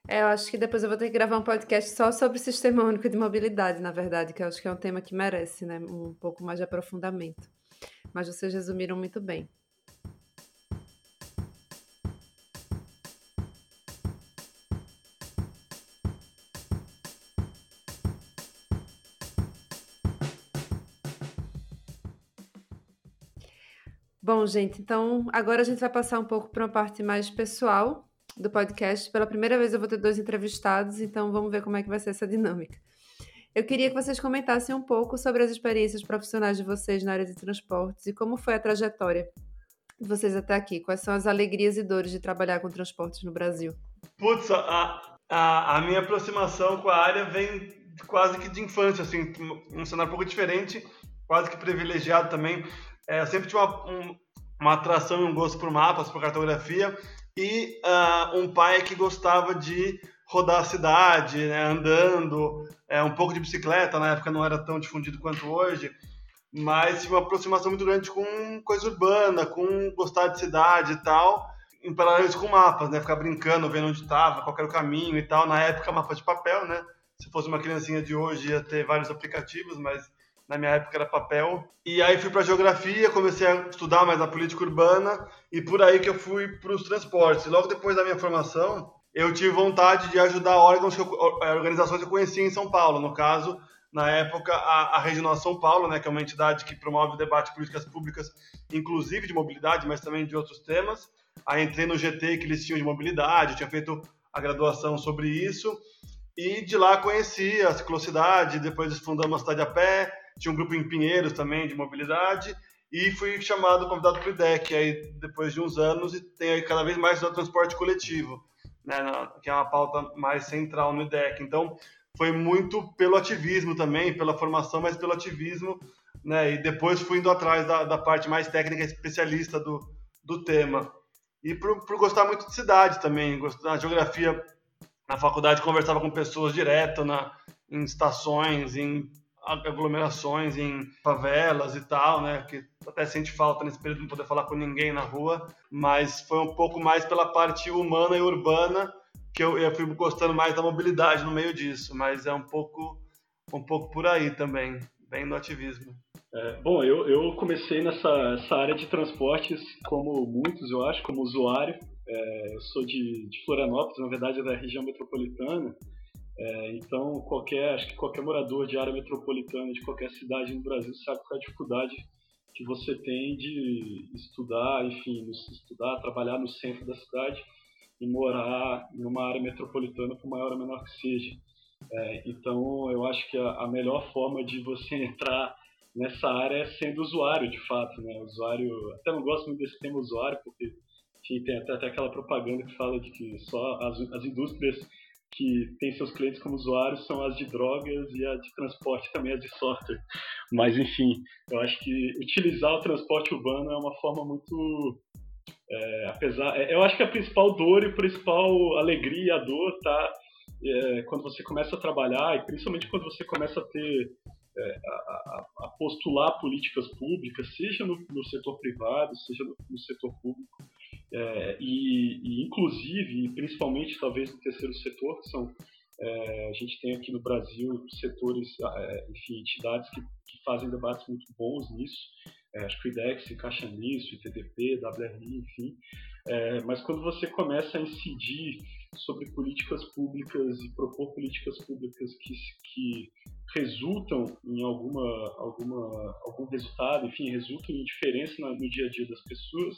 É, eu acho que depois eu vou ter que gravar um podcast só sobre o Sistema Único de Mobilidade, na verdade, que eu acho que é um tema que merece né, um pouco mais de aprofundamento. Mas vocês resumiram muito bem. Bom, gente, então agora a gente vai passar um pouco para uma parte mais pessoal do podcast. Pela primeira vez eu vou ter dois entrevistados, então vamos ver como é que vai ser essa dinâmica. Eu queria que vocês comentassem um pouco sobre as experiências profissionais de vocês na área de transportes e como foi a trajetória de vocês até aqui. Quais são as alegrias e dores de trabalhar com transportes no Brasil? Putz, a, a, a minha aproximação com a área vem quase que de infância, assim, um cenário um pouco diferente, quase que privilegiado também. É, eu sempre tive uma, um, uma atração e um gosto por mapas, por cartografia, e uh, um pai que gostava de rodar a cidade, né, andando, é, um pouco de bicicleta, na época não era tão difundido quanto hoje, mas tive uma aproximação muito grande com coisa urbana, com gostar de cidade e tal, em paralelo com mapas, né, ficar brincando, vendo onde estava, qual era o caminho e tal, na época mapa de papel, né, se fosse uma criancinha de hoje ia ter vários aplicativos, mas na minha época era papel. E aí fui para geografia, comecei a estudar mais a política urbana e por aí que eu fui para os transportes. E logo depois da minha formação, eu tive vontade de ajudar órgãos, eu, eh, organizações que eu conhecia em São Paulo. No caso, na época, a, a Regional São Paulo, né, que é uma entidade que promove o debate de políticas públicas, inclusive de mobilidade, mas também de outros temas. Aí entrei no GT que eles tinham de mobilidade, tinha feito a graduação sobre isso. E de lá conheci a ciclocidade, depois fundamos a cidade a pé, tinha um grupo em Pinheiros também de mobilidade e fui chamado, convidado para o IDEC aí depois de uns anos e tem aí cada vez mais o transporte coletivo, né, que é uma pauta mais central no IDEC. Então foi muito pelo ativismo também, pela formação, mas pelo ativismo, né, e depois fui indo atrás da, da parte mais técnica especialista do, do tema. E por, por gostar muito de cidade também, na geografia, na faculdade conversava com pessoas direto na, em estações, em aglomerações em favelas e tal, né? Que até sente falta nesse período de não poder falar com ninguém na rua, mas foi um pouco mais pela parte humana e urbana que eu, eu fui gostando mais da mobilidade no meio disso, mas é um pouco um pouco por aí também, bem no ativismo. É, bom, eu, eu comecei nessa área de transportes como muitos, eu acho, como usuário. É, eu sou de, de Florianópolis, na verdade é da região metropolitana, é, então, qualquer, acho que qualquer morador de área metropolitana de qualquer cidade no Brasil sabe qual é a dificuldade que você tem de estudar, enfim, estudar, trabalhar no centro da cidade e morar em uma área metropolitana, por maior ou menor que seja. É, então, eu acho que a, a, melhor forma de você entrar nessa área é sendo usuário, de fato, né? Usuário, até não gosto muito desse termo usuário, porque enfim, tem até, até aquela propaganda que fala de que só as, as indústrias que têm seus clientes como usuários são as de drogas e as de transporte também as de software. Mas enfim, eu acho que utilizar o transporte urbano é uma forma muito é, apesar, é, eu acho que a principal dor e a principal alegria, a dor, tá é, quando você começa a trabalhar e principalmente quando você começa a ter é, a, a, postular políticas públicas, seja no, no setor privado, seja no, no setor público, é, e, e, inclusive, principalmente talvez no terceiro setor, que são é, a gente tem aqui no Brasil setores, é, enfim, entidades que, que, fazem debates muito bons nisso. É, acho que o IDEX encaixa nisso, ITDP, WRI, enfim. É, mas quando você começa a incidir sobre políticas públicas e propor políticas públicas que, que resultam em alguma, alguma, algum resultado, enfim, resultam em diferença no dia a dia das pessoas,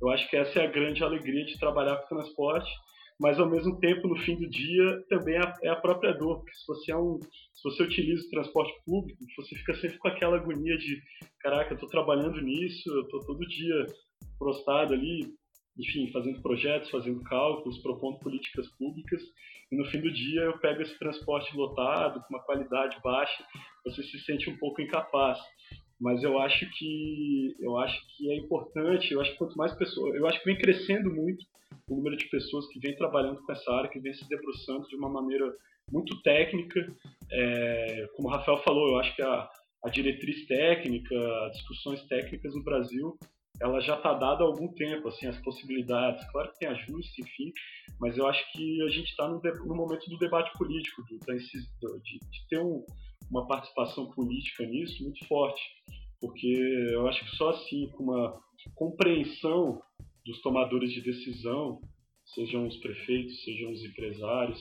eu acho que essa é a grande alegria de trabalhar com transporte, mas ao mesmo tempo, no fim do dia, também é a própria dor, porque se você, é um, se você utiliza o transporte público, você fica sempre com aquela agonia de, caraca, eu estou trabalhando nisso, eu estou todo dia prostado ali, enfim, fazendo projetos, fazendo cálculos, propondo políticas públicas, e no fim do dia eu pego esse transporte lotado, com uma qualidade baixa, você se sente um pouco incapaz. Mas eu acho que eu acho que é importante, eu acho que quanto mais pessoas, eu acho que vem crescendo muito o número de pessoas que vem trabalhando com essa área, que vem se debruçando de uma maneira muito técnica. É, como o Rafael falou, eu acho que a, a diretriz técnica, as discussões técnicas no Brasil, ela já está dada há algum tempo, assim, as possibilidades. Claro que tem ajuste, enfim, mas eu acho que a gente está no, no, momento do debate político, do, de, de, ter um, uma participação política nisso muito forte, porque eu acho que só assim, com uma compreensão dos tomadores de decisão, sejam os prefeitos, sejam os empresários,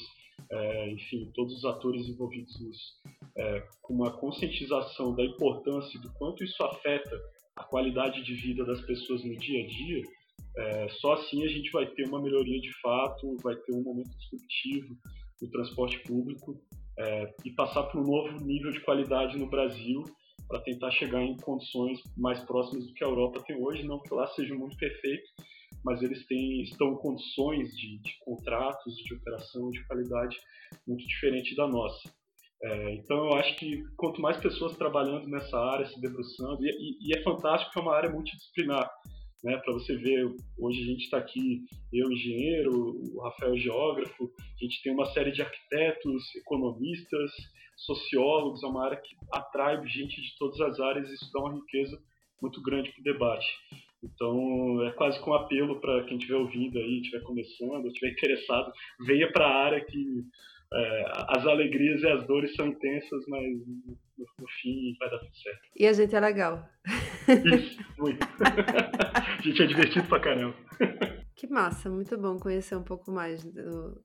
é, enfim, todos os atores envolvidos nisso, é, com uma conscientização da importância do quanto isso afeta a qualidade de vida das pessoas no dia a dia, é, só assim a gente vai ter uma melhoria de fato, vai ter um momento disruptivo no transporte público é, e passar para um novo nível de qualidade no Brasil para tentar chegar em condições mais próximas do que a Europa tem hoje, não que lá seja muito perfeito, mas eles têm, estão em condições de, de contratos, de operação, de qualidade muito diferente da nossa. É, então eu acho que quanto mais pessoas trabalhando nessa área, se debruçando, e, e, e é fantástico que é uma área multidisciplinar, né? Para você ver, hoje a gente está aqui, eu engenheiro, o Rafael geógrafo, a gente tem uma série de arquitetos, economistas, sociólogos, é uma área que atrai gente de todas as áreas e isso dá uma riqueza muito grande para o debate. Então, é quase com um apelo para quem estiver ouvindo aí, estiver começando, estiver interessado, venha para a área que é, as alegrias e as dores são intensas, mas no, no, fim vai dar tudo certo. E a gente é legal. Isso, muito. a gente é divertido pra caramba. Que massa, muito bom conhecer um pouco mais do,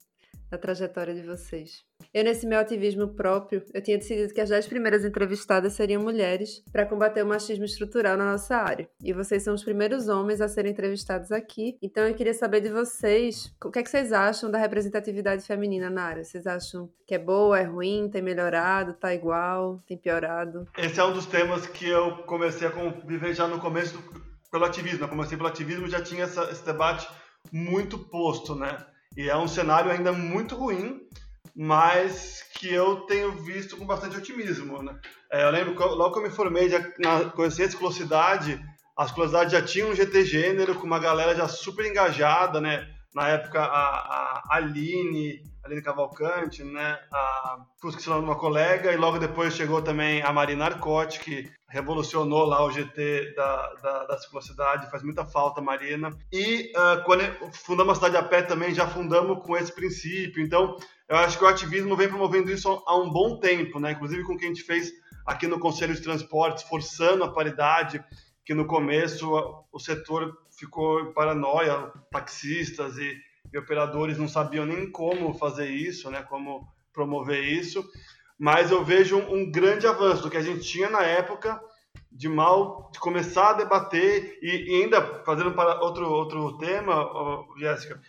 da trajetória de vocês. Eu, nesse meu ativismo próprio, eu tinha decidido que as 10 primeiras entrevistadas seriam mulheres para combater o machismo estrutural na nossa área. E vocês são os primeiros homens a serem entrevistados aqui. Então eu queria saber de vocês, o que é que vocês acham da representatividade feminina na área? Vocês acham que é boa, é ruim, tem melhorado, tá igual, tem piorado? Esse é um dos temas que eu comecei a conviver já no começo pelo ativismo. Eu comecei pelo ativismo já tinha essa, esse debate muito posto, né? E é um cenário ainda muito ruim, mas que eu tenho visto com bastante otimismo. Né? É, eu lembro, logo que eu me formei, já, na, conheci a Escolosidade, a Escolosidade já tinha um GT Gênero, com uma galera já super engajada, né? Na época, a, a Aline, Aline Cavalcante, né? A, nome de uma colega, e logo depois chegou também a Marina Arcotti, que revolucionou lá o GT da, da, da ciclocidade, faz muita falta, Marina. E uh, quando fundamos a Cidade a Pé também, já fundamos com esse princípio. Então, eu acho que o ativismo vem promovendo isso há um bom tempo, né? Inclusive com o que a gente fez aqui no Conselho de Transportes, forçando a paridade, que no começo o setor ficou em paranoia, taxistas e, e operadores não sabiam nem como fazer isso, né? Como promover isso mas eu vejo um, um, grande avanço do que a gente tinha na época de mal de começar a debater e, e ainda fazendo para outro outro tema, Jéssica,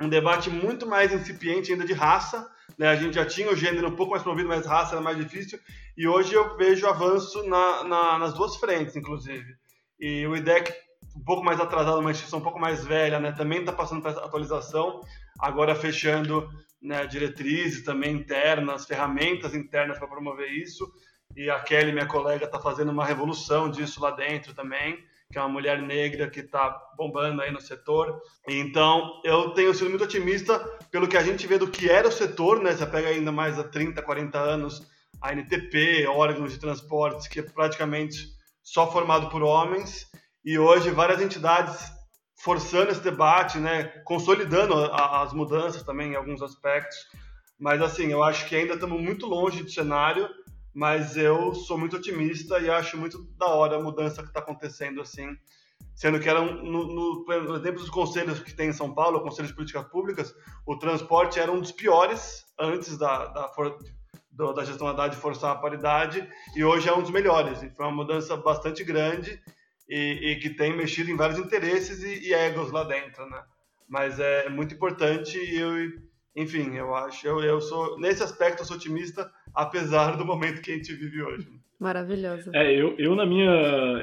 um debate muito mais incipiente ainda de raça, né? A gente já tinha o gênero um pouco mais promovido, mas raça era mais difícil e hoje eu vejo avanço na, na, nas duas frentes, inclusive. E o IDEC um pouco mais atrasada, uma instituição um pouco mais velha, né, também está passando essa atualização, agora fechando né, diretrizes também internas, ferramentas internas para promover isso. E a Kelly, minha colega, está fazendo uma revolução disso lá dentro também, que é uma mulher negra que está bombando aí no setor. Então, eu tenho sido muito otimista pelo que a gente vê do que era o setor, né? Você pega ainda mais há 30, 40 anos, a NTP, órgãos de transportes, que é praticamente só formado por homens, e hoje várias entidades forçando esse debate, né, consolidando as mudanças também em alguns aspectos. Mas assim, eu acho que ainda estamos muito longe do cenário, mas eu sou muito otimista e acho muito da hora a mudança que está acontecendo assim, sendo que era no, no, no exemplo dos conselhos que tem em São Paulo, o Conselho de Políticas Públicas, o transporte era um dos piores antes da, da, do, da gestão forçar a paridade e hoje é um dos melhores. E foi uma mudança bastante grande e, e que tem mexido em vários interesses e, e, egos lá dentro, né? Mas é muito importante e eu, enfim, eu acho, eu, eu sou, nesse aspecto eu sou otimista, apesar do momento que a gente vive hoje. Maravilhoso. É, eu, eu na minha,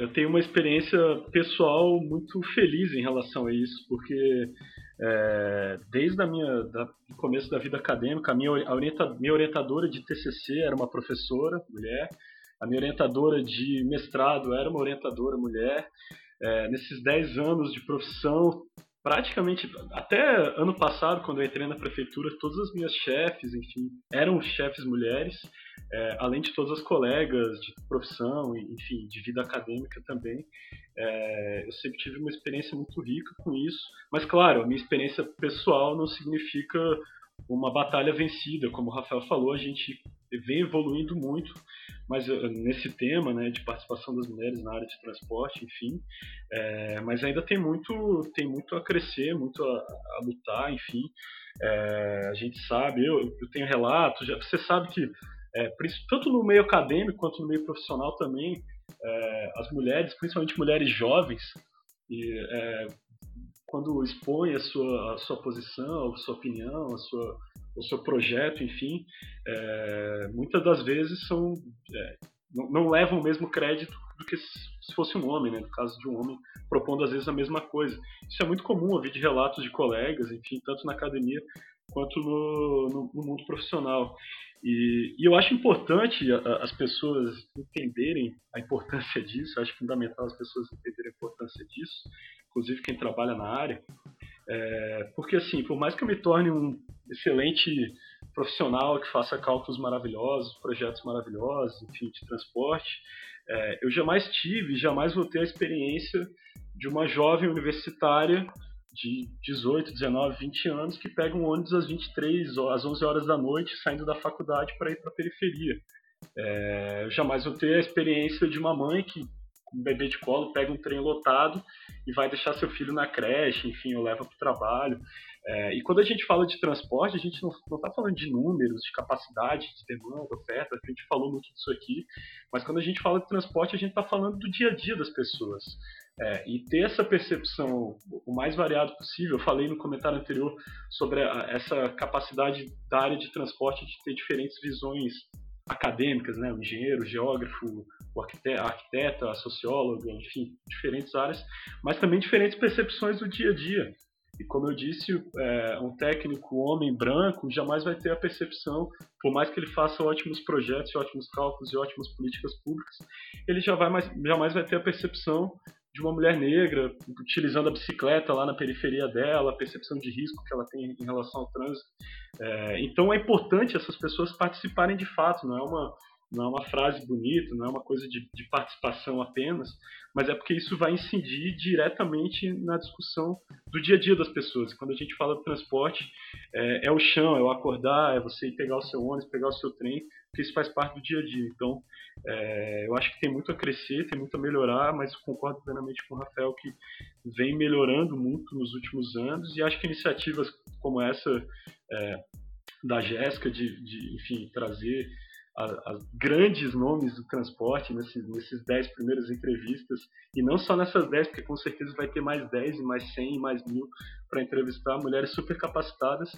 eu tenho uma experiência pessoal muito feliz em relação a isso, porque é, desde a minha, da, do começo da vida acadêmica, a minha, a orienta, minha orientadora de TCC era uma professora, mulher, a minha orientadora de mestrado era uma orientadora mulher. É, nesses 10 anos de profissão, praticamente até ano passado, quando eu entrei na prefeitura, todas as minhas chefes, enfim, eram chefes mulheres, é, além de todas as colegas de profissão, enfim, de vida acadêmica também. É, eu sempre tive uma experiência muito rica com isso, mas claro, a minha experiência pessoal não significa uma batalha vencida, como o Rafael falou, a gente vem evoluindo muito, mas eh, nesse tema, né, de participação das mulheres na área de transporte, enfim, é, mas ainda tem muito, tem muito a crescer, muito a, a lutar, enfim, é, a gente sabe, eu, eu tenho relatos, você sabe que é, tanto no meio acadêmico quanto no meio profissional também, as mulheres, principalmente mulheres jovens, e, quando expõe a sua, a sua posição, a sua opinião, a sua, o seu projeto, enfim, é, muitas das vezes são é, não, não, levam o mesmo crédito do que se fosse um homem, né? No caso de um homem propondo às vezes a mesma coisa. Isso é muito comum ouvir de relatos de colegas, enfim, tanto na academia quanto no, no, no mundo profissional. E, e, eu acho importante as pessoas entenderem a importância disso, acho fundamental as pessoas entenderem a importância disso, inclusive quem trabalha na área, é, porque assim, por mais que eu me torne um excelente profissional que faça cálculos maravilhosos, projetos maravilhosos, enfim, de transporte, é, eu jamais tive, jamais vou ter a experiência de uma jovem universitária de 18, 19, 20 anos que pega um ônibus às 23, às 11 horas da noite, saindo da faculdade para ir para a periferia. É, jamais vou ter a experiência de uma mãe que um bebê de colo, pega um trem lotado e vai deixar seu filho na creche, enfim, ou leva para o trabalho. É, e quando a gente fala de transporte, a gente não está falando de números, de capacidade, de demanda, oferta, a gente falou muito disso aqui, mas quando a gente fala de transporte, a gente está falando do dia a dia das pessoas. É, e ter essa percepção o mais variado possível, eu falei no comentário anterior sobre a, essa capacidade da área de transporte de ter diferentes visões acadêmicas, né? o engenheiro, o geógrafo, o arquiteto, a socióloga, enfim, diferentes áreas, mas também diferentes percepções do dia a dia. E como eu disse, é, um técnico homem branco jamais vai ter a percepção, por mais que ele faça ótimos projetos, ótimos cálculos e ótimas políticas públicas, ele já vai mais, jamais vai ter a percepção de uma mulher negra utilizando a bicicleta lá na periferia dela, a percepção de risco que ela tem em relação ao trânsito. É, então é importante essas pessoas participarem de fato, não é uma não é uma frase bonita, não é uma coisa de, de, participação apenas, mas é porque isso vai incidir diretamente na discussão do dia a dia das pessoas. Quando a gente fala de transporte, é, é o chão, é o acordar, é você ir pegar o seu ônibus, pegar o seu trem, porque isso faz parte do dia a dia. Então, é, eu acho que tem muito a crescer, tem muito a melhorar, mas concordo plenamente com o Rafael que vem melhorando muito nos últimos anos e acho que iniciativas como essa é, da Jéssica de, de, enfim, trazer as grandes nomes do transporte nesses, nesses dez primeiras entrevistas, e não só nessas dez, porque com certeza vai ter mais dez, e mais cem, e mais mil para entrevistar mulheres super capacitadas.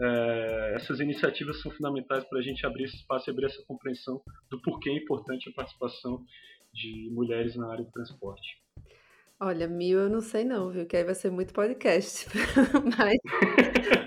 É, essas iniciativas são fundamentais para a gente abrir esse espaço e abrir essa compreensão do porquê é importante a participação de mulheres na área do transporte. Olha, mil eu não sei não, viu? Que aí vai ser muito podcast. mas,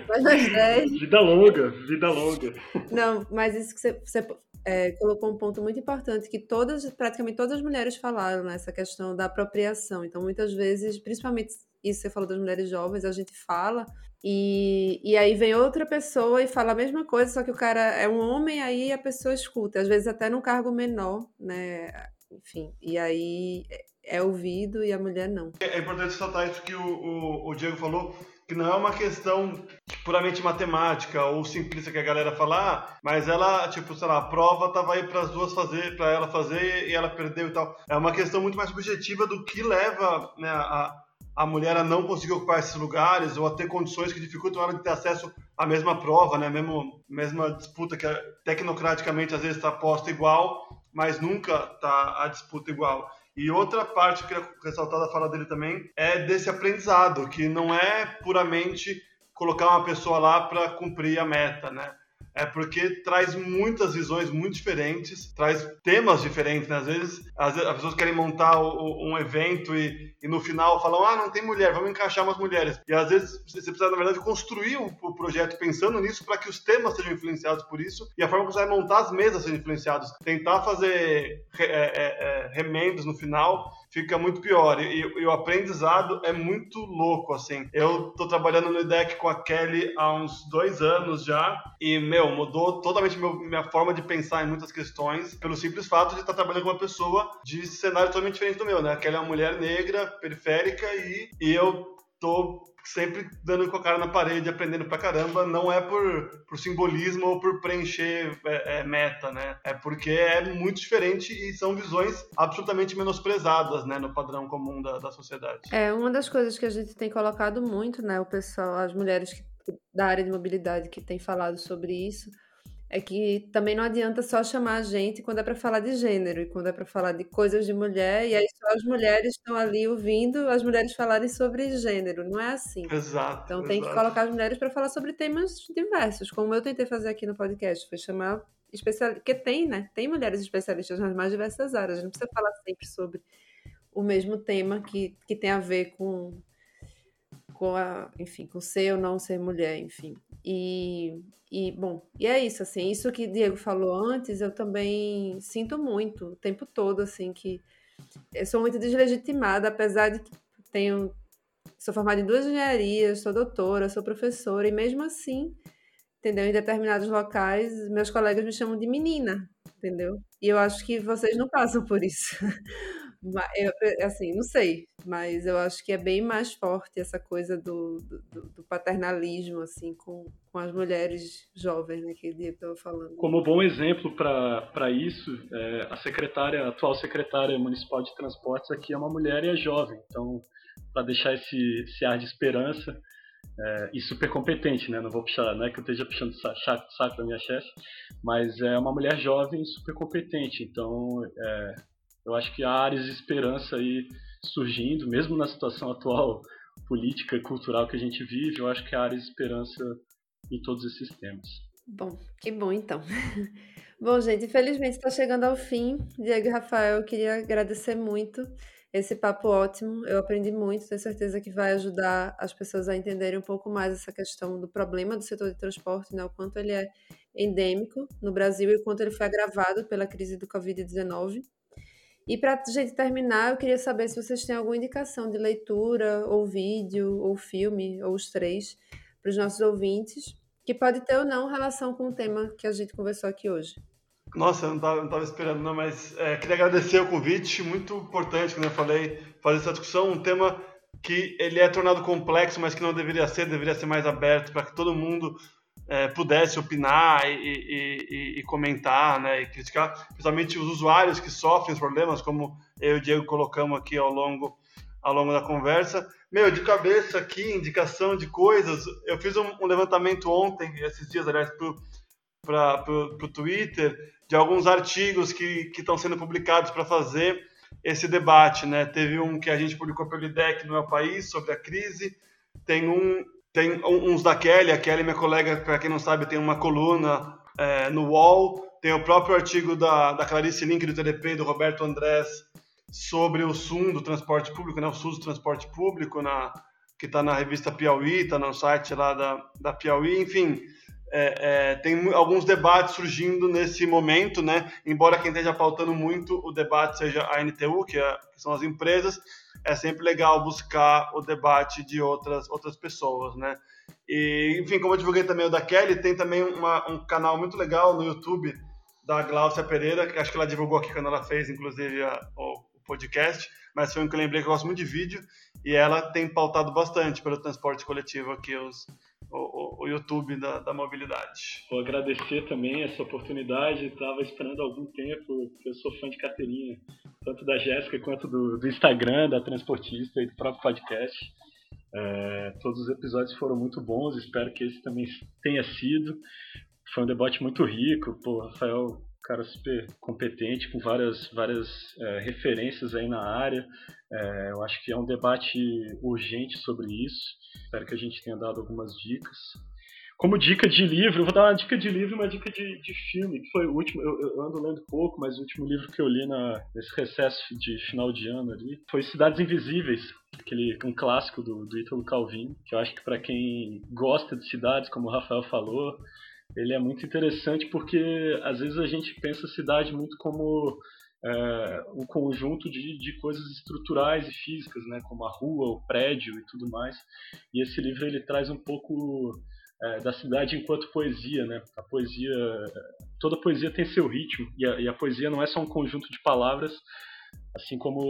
mas 10. Vida longa, vida longa. Não, mas isso que você, você é, colocou um ponto muito importante que todas, praticamente todas as mulheres falaram nessa questão da apropriação. Então, muitas vezes, principalmente isso você falou das mulheres jovens, a gente fala, e, e aí vem outra pessoa e fala a mesma coisa, só que o cara é um homem, aí a pessoa escuta, às vezes até num cargo menor, né? Enfim, e aí é ouvido e a mulher não. É importante ressaltar isso que o, o, o Diego falou, que não é uma questão puramente matemática ou simplista que a galera fala, ah, mas ela, tipo, sei lá, a prova tava aí para as duas fazer, para ela fazer e ela perdeu e tal. É uma questão muito mais subjetiva do que leva né, a, a mulher a não conseguir ocupar esses lugares ou a ter condições que dificultam ela de ter acesso à mesma prova, né, mesmo mesma disputa que tecnocraticamente às vezes está posta igual, mas nunca está a disputa igual. E outra parte que eu queria ressaltar da fala dele também é desse aprendizado, que não é puramente colocar uma pessoa lá para cumprir a meta, né? É porque traz muitas visões muito diferentes, traz temas diferentes. Né? Às, vezes, as pessoas querem montar um evento e, e, no final falam: ah, não tem mulher, vamos encaixar umas mulheres. E às vezes você precisa, na verdade, construir o, o projeto pensando nisso para que os temas sejam influenciados por isso e a forma como você vai montar as mesas sejam influenciadas. Tentar fazer é, é, é, remendos no final fica muito pior. E, e, o aprendizado é muito louco, assim. Eu tô trabalhando no IDEC com a Kelly há uns dois anos já, e, meu, mudou totalmente meu, minha forma de pensar em muitas questões, pelo simples fato de estar trabalhando com uma pessoa de cenário totalmente diferente do meu, né? A Kelly é uma mulher negra, periférica, e, e eu tô sempre dando com a cara na parede, aprendendo pra caramba, não é por, por simbolismo ou por preencher é, é, meta, né? É porque é muito diferente e são visões absolutamente menosprezadas, né, no padrão comum da, da sociedade. É, uma das coisas que a gente tem colocado muito, né, o pessoal, as mulheres que, da área de mobilidade que têm falado sobre isso, é que também não adianta só chamar a gente quando é para falar de gênero e quando é para falar de coisas de mulher, e aí só as mulheres estão ali ouvindo as mulheres falarem sobre gênero. Não é assim. Exato. Então tem exato. que colocar as mulheres para falar sobre temas diversos, como eu tentei fazer aqui no podcast, foi chamar especialistas, porque tem, né? Tem mulheres especialistas nas mais diversas áreas, não precisa falar sempre sobre o mesmo tema que, que tem a ver com com a, enfim, com ser ou não ser mulher, enfim. E, e bom, e é isso, assim, isso que Diego falou antes, eu também sinto muito o tempo todo, assim, que eu sou muito deslegitimada, apesar de que tenho sou formada em duas engenharias, sou doutora, sou professora, e mesmo assim, entendeu? Em determinados locais, meus colegas me chamam de menina, entendeu? E eu acho que vocês não passam por isso. Eu, assim, não sei, mas eu acho que é bem mais forte essa coisa do, do, do paternalismo, assim, com, com as mulheres jovens, né, que eu estava falando. Como bom exemplo para isso, é, a secretária, a atual secretária municipal de transportes aqui é uma mulher e é jovem, então, para deixar esse, esse ar de esperança, é, e super competente, né? Não vou puxar, não é que eu esteja puxando saco, saco da minha chefe, mas é uma mulher jovem super competente. Então, é, eu acho que há áreas de esperança aí surgindo, mesmo na situação atual política e cultural que a gente vive, eu acho que há áreas de esperança em todos esses temas. Bom, que bom então. bom, gente, infelizmente está chegando ao fim. Diego e Rafael, eu queria agradecer muito esse papo ótimo. Eu aprendi muito, tenho certeza que vai ajudar as pessoas a entenderem um pouco mais essa questão do problema do setor de transporte, né? o quanto ele é endêmico no Brasil e o quanto ele foi agravado pela crise do Covid-19. E para gente terminar, eu queria saber se vocês têm alguma indicação de leitura, ou vídeo, ou filme, ou os três, para os nossos ouvintes, que pode ter ou não relação com o tema que a gente conversou aqui hoje. Nossa, eu não estava esperando, não, mas é, queria agradecer o convite, muito importante, como eu falei, fazer essa discussão, um tema que ele é tornado complexo, mas que não deveria ser, deveria ser mais aberto para que todo mundo é, pudesse opinar e, e, e, e, comentar, né, e criticar, principalmente os usuários que sofrem os problemas, como eu e o Diego colocamos aqui ao longo, ao longo da conversa. Meu, de cabeça aqui, indicação de coisas, eu fiz um, um levantamento ontem, esses dias, aliás, para o Twitter, de alguns artigos que estão sendo publicados para fazer esse debate, né? Teve um que a gente publicou pelo IDEC no meu país sobre a crise, tem um tem uns da Kelly, a Kelly, minha colega, para quem não sabe, tem uma coluna é, no UOL, tem o próprio artigo da, da Clarice Link do TDP, do Roberto Andrés, sobre o SUM do transporte público, né, o SUS do transporte público, na, que está na revista Piauí, está no site lá da, da Piauí, enfim, é, é, tem alguns debates surgindo nesse momento, né? Embora quem esteja pautando muito o debate seja a NTU, que, é, que, são as empresas, é sempre legal buscar o debate de outras, outras pessoas, né? E, enfim, como eu divulguei também o da Kelly, tem também uma, um canal muito legal no YouTube da Glaucia Pereira, que acho que ela divulgou aqui quando ela fez, inclusive, a, o, o podcast, mas foi um que eu lembrei que eu gosto muito de vídeo, e ela tem pautado bastante pelo transporte coletivo aqui, os, o, o, YouTube da, da, mobilidade. Vou agradecer também essa oportunidade, estava esperando algum tempo, eu sou fã de carteirinha, tanto da Jéssica quanto do, do, Instagram, da Transportista e do próprio podcast. É, todos os episódios foram muito bons, espero que esse também tenha sido. Foi um debate muito rico, pô, Rafael cara super competente, com várias, várias é, referências aí na área. É, eu acho que é um debate urgente sobre isso. Espero que a gente tenha dado algumas dicas. Como dica de livro, eu vou dar uma dica de livro e uma dica de, de filme, que foi o último, eu, eu, ando lendo pouco, mas o último livro que eu li na, nesse recesso de final de ano ali foi Cidades Invisíveis, aquele, um clássico do, do Ítalo Calvino, que eu acho que para quem gosta de cidades, como o Rafael falou, ele é muito interessante porque às vezes a gente pensa a cidade muito como é, um conjunto de, de coisas estruturais e físicas, né, como a rua, o prédio e tudo mais. E esse livro ele traz um pouco é, da cidade enquanto poesia, né? A poesia, toda poesia tem seu ritmo e a, e a poesia não é só um conjunto de palavras, Assim como,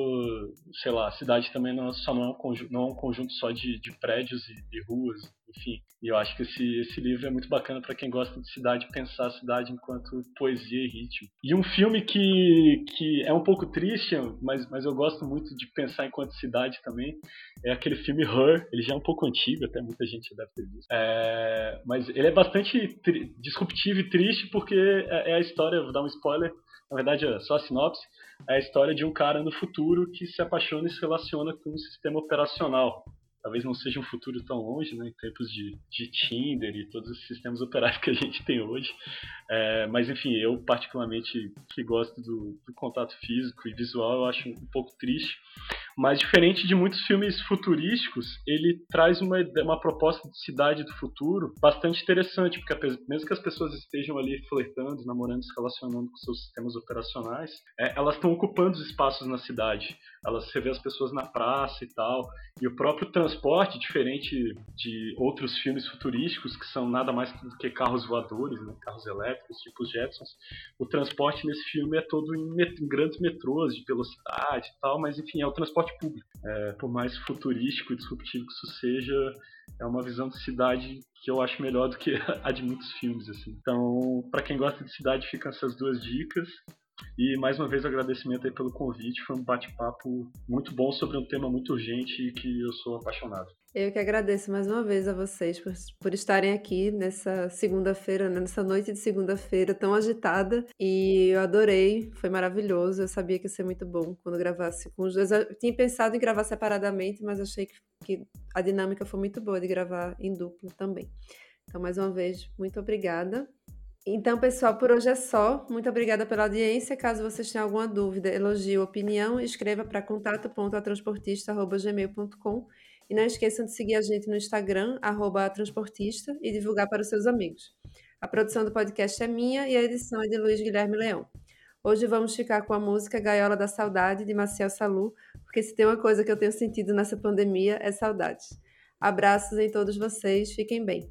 sei lá, a cidade também não, só não é um conjunto, não é um conjunto só de, de prédios e, e, ruas, enfim. E eu acho que esse, esse livro é muito bacana para quem gosta de cidade, pensar a cidade enquanto poesia e ritmo. E um filme que, que é um pouco triste, mas, mas eu gosto muito de pensar enquanto cidade também, é aquele filme Her. Ele já é um pouco antigo, até muita gente já deve ter visto. É, mas ele é bastante disruptivo e triste porque é, é a história, vou dar um spoiler, na verdade é só a sinopse, é a história de um cara no futuro que se apaixona e se relaciona com um sistema operacional. Talvez não seja um futuro tão longe, né, em tempos de, de Tinder e todos os sistemas operacionais que a gente tem hoje. É, mas, enfim, eu particularmente que gosto do, do contato físico e visual, eu acho um pouco triste. Mas diferente de muitos filmes futurísticos, ele traz uma, uma proposta de cidade do futuro bastante interessante, porque mesmo que as pessoas estejam ali flertando, namorando, se relacionando com seus sistemas operacionais, é, elas estão ocupando os espaços na cidade. Elas você vê as pessoas na praça e tal. E o próprio transporte, diferente de outros filmes futurísticos que são nada mais do que carros voadores, né, carros elétricos, tipo os Jetsons, o transporte nesse filme é todo em, met em grandes metrôs de velocidade e tal, mas enfim, é o transporte transporte público. É, por mais futurístico e disruptivo que isso seja, é uma visão de cidade que eu acho melhor do que a de muitos filmes. Assim. Então, para quem gosta de cidade, ficam essas duas dicas. E mais uma vez agradecimento aí pelo convite, foi um bate-papo muito bom sobre um tema muito urgente e que eu sou apaixonado. Eu que agradeço mais uma vez a vocês por, por estarem aqui nessa segunda-feira, né, nessa noite de segunda-feira tão agitada. E eu adorei, foi maravilhoso. Eu sabia que ia ser muito bom quando gravasse com os dois. Eu tinha pensado em gravar separadamente, mas achei que, que a dinâmica foi muito boa de gravar em duplo também. Então, mais uma vez, muito obrigada. Então, pessoal, por hoje é só. Muito obrigada pela audiência. Caso vocês tenham alguma dúvida, elogio, opinião, escreva para contato.atransportista.gmail.com e não esqueçam de seguir a gente no Instagram, transportista, e divulgar para os seus amigos. A produção do podcast é minha e a edição é de Luiz Guilherme Leão. Hoje vamos ficar com a música Gaiola da Saudade, de Marcel Salu, porque se tem uma coisa que eu tenho sentido nessa pandemia é saudade. Abraços em todos vocês, fiquem bem.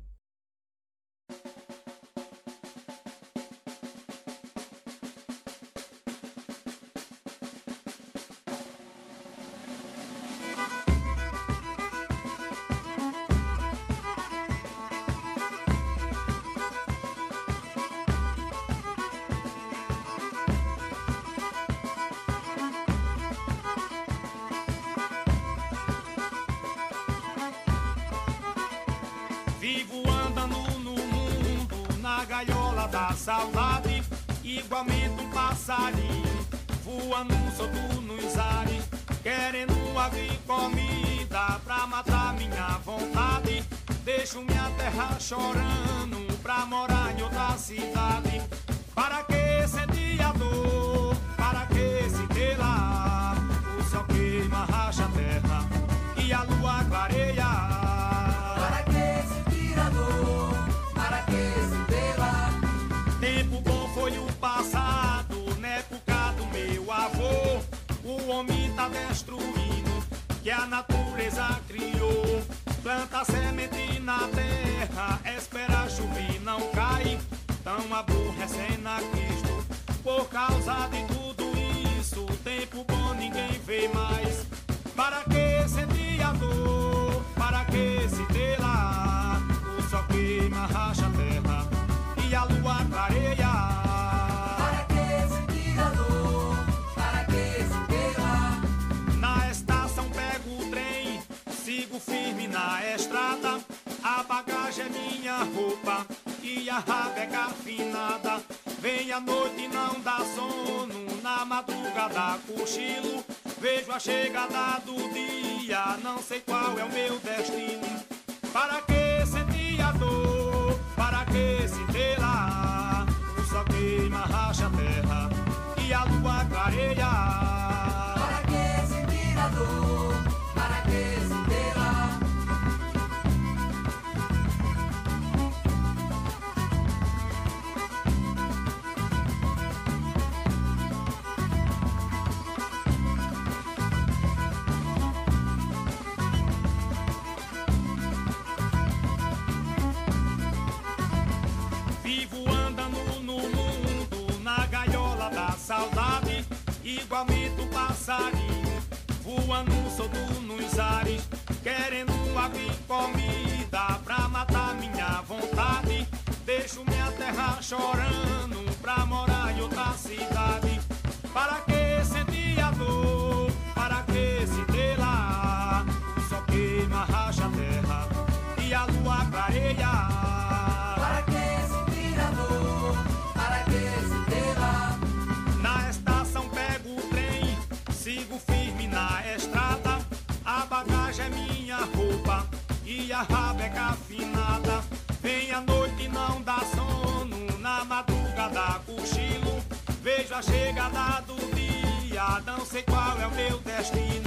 a rabeca é afinada. Vem a noite e não dá sono, na madrugada cochilo. Vejo a chegada do dia, não sei qual é o meu destino. Para que sentir a dor? Para que se telar? O sol queima, racha a terra e a lua clareia. passarinho voando solto nos ares, querendo abrir comida pra matar minha vontade. Deixo minha terra chorando pra morar em outra cidade. Para chega do dia, não sei qual é o meu destino.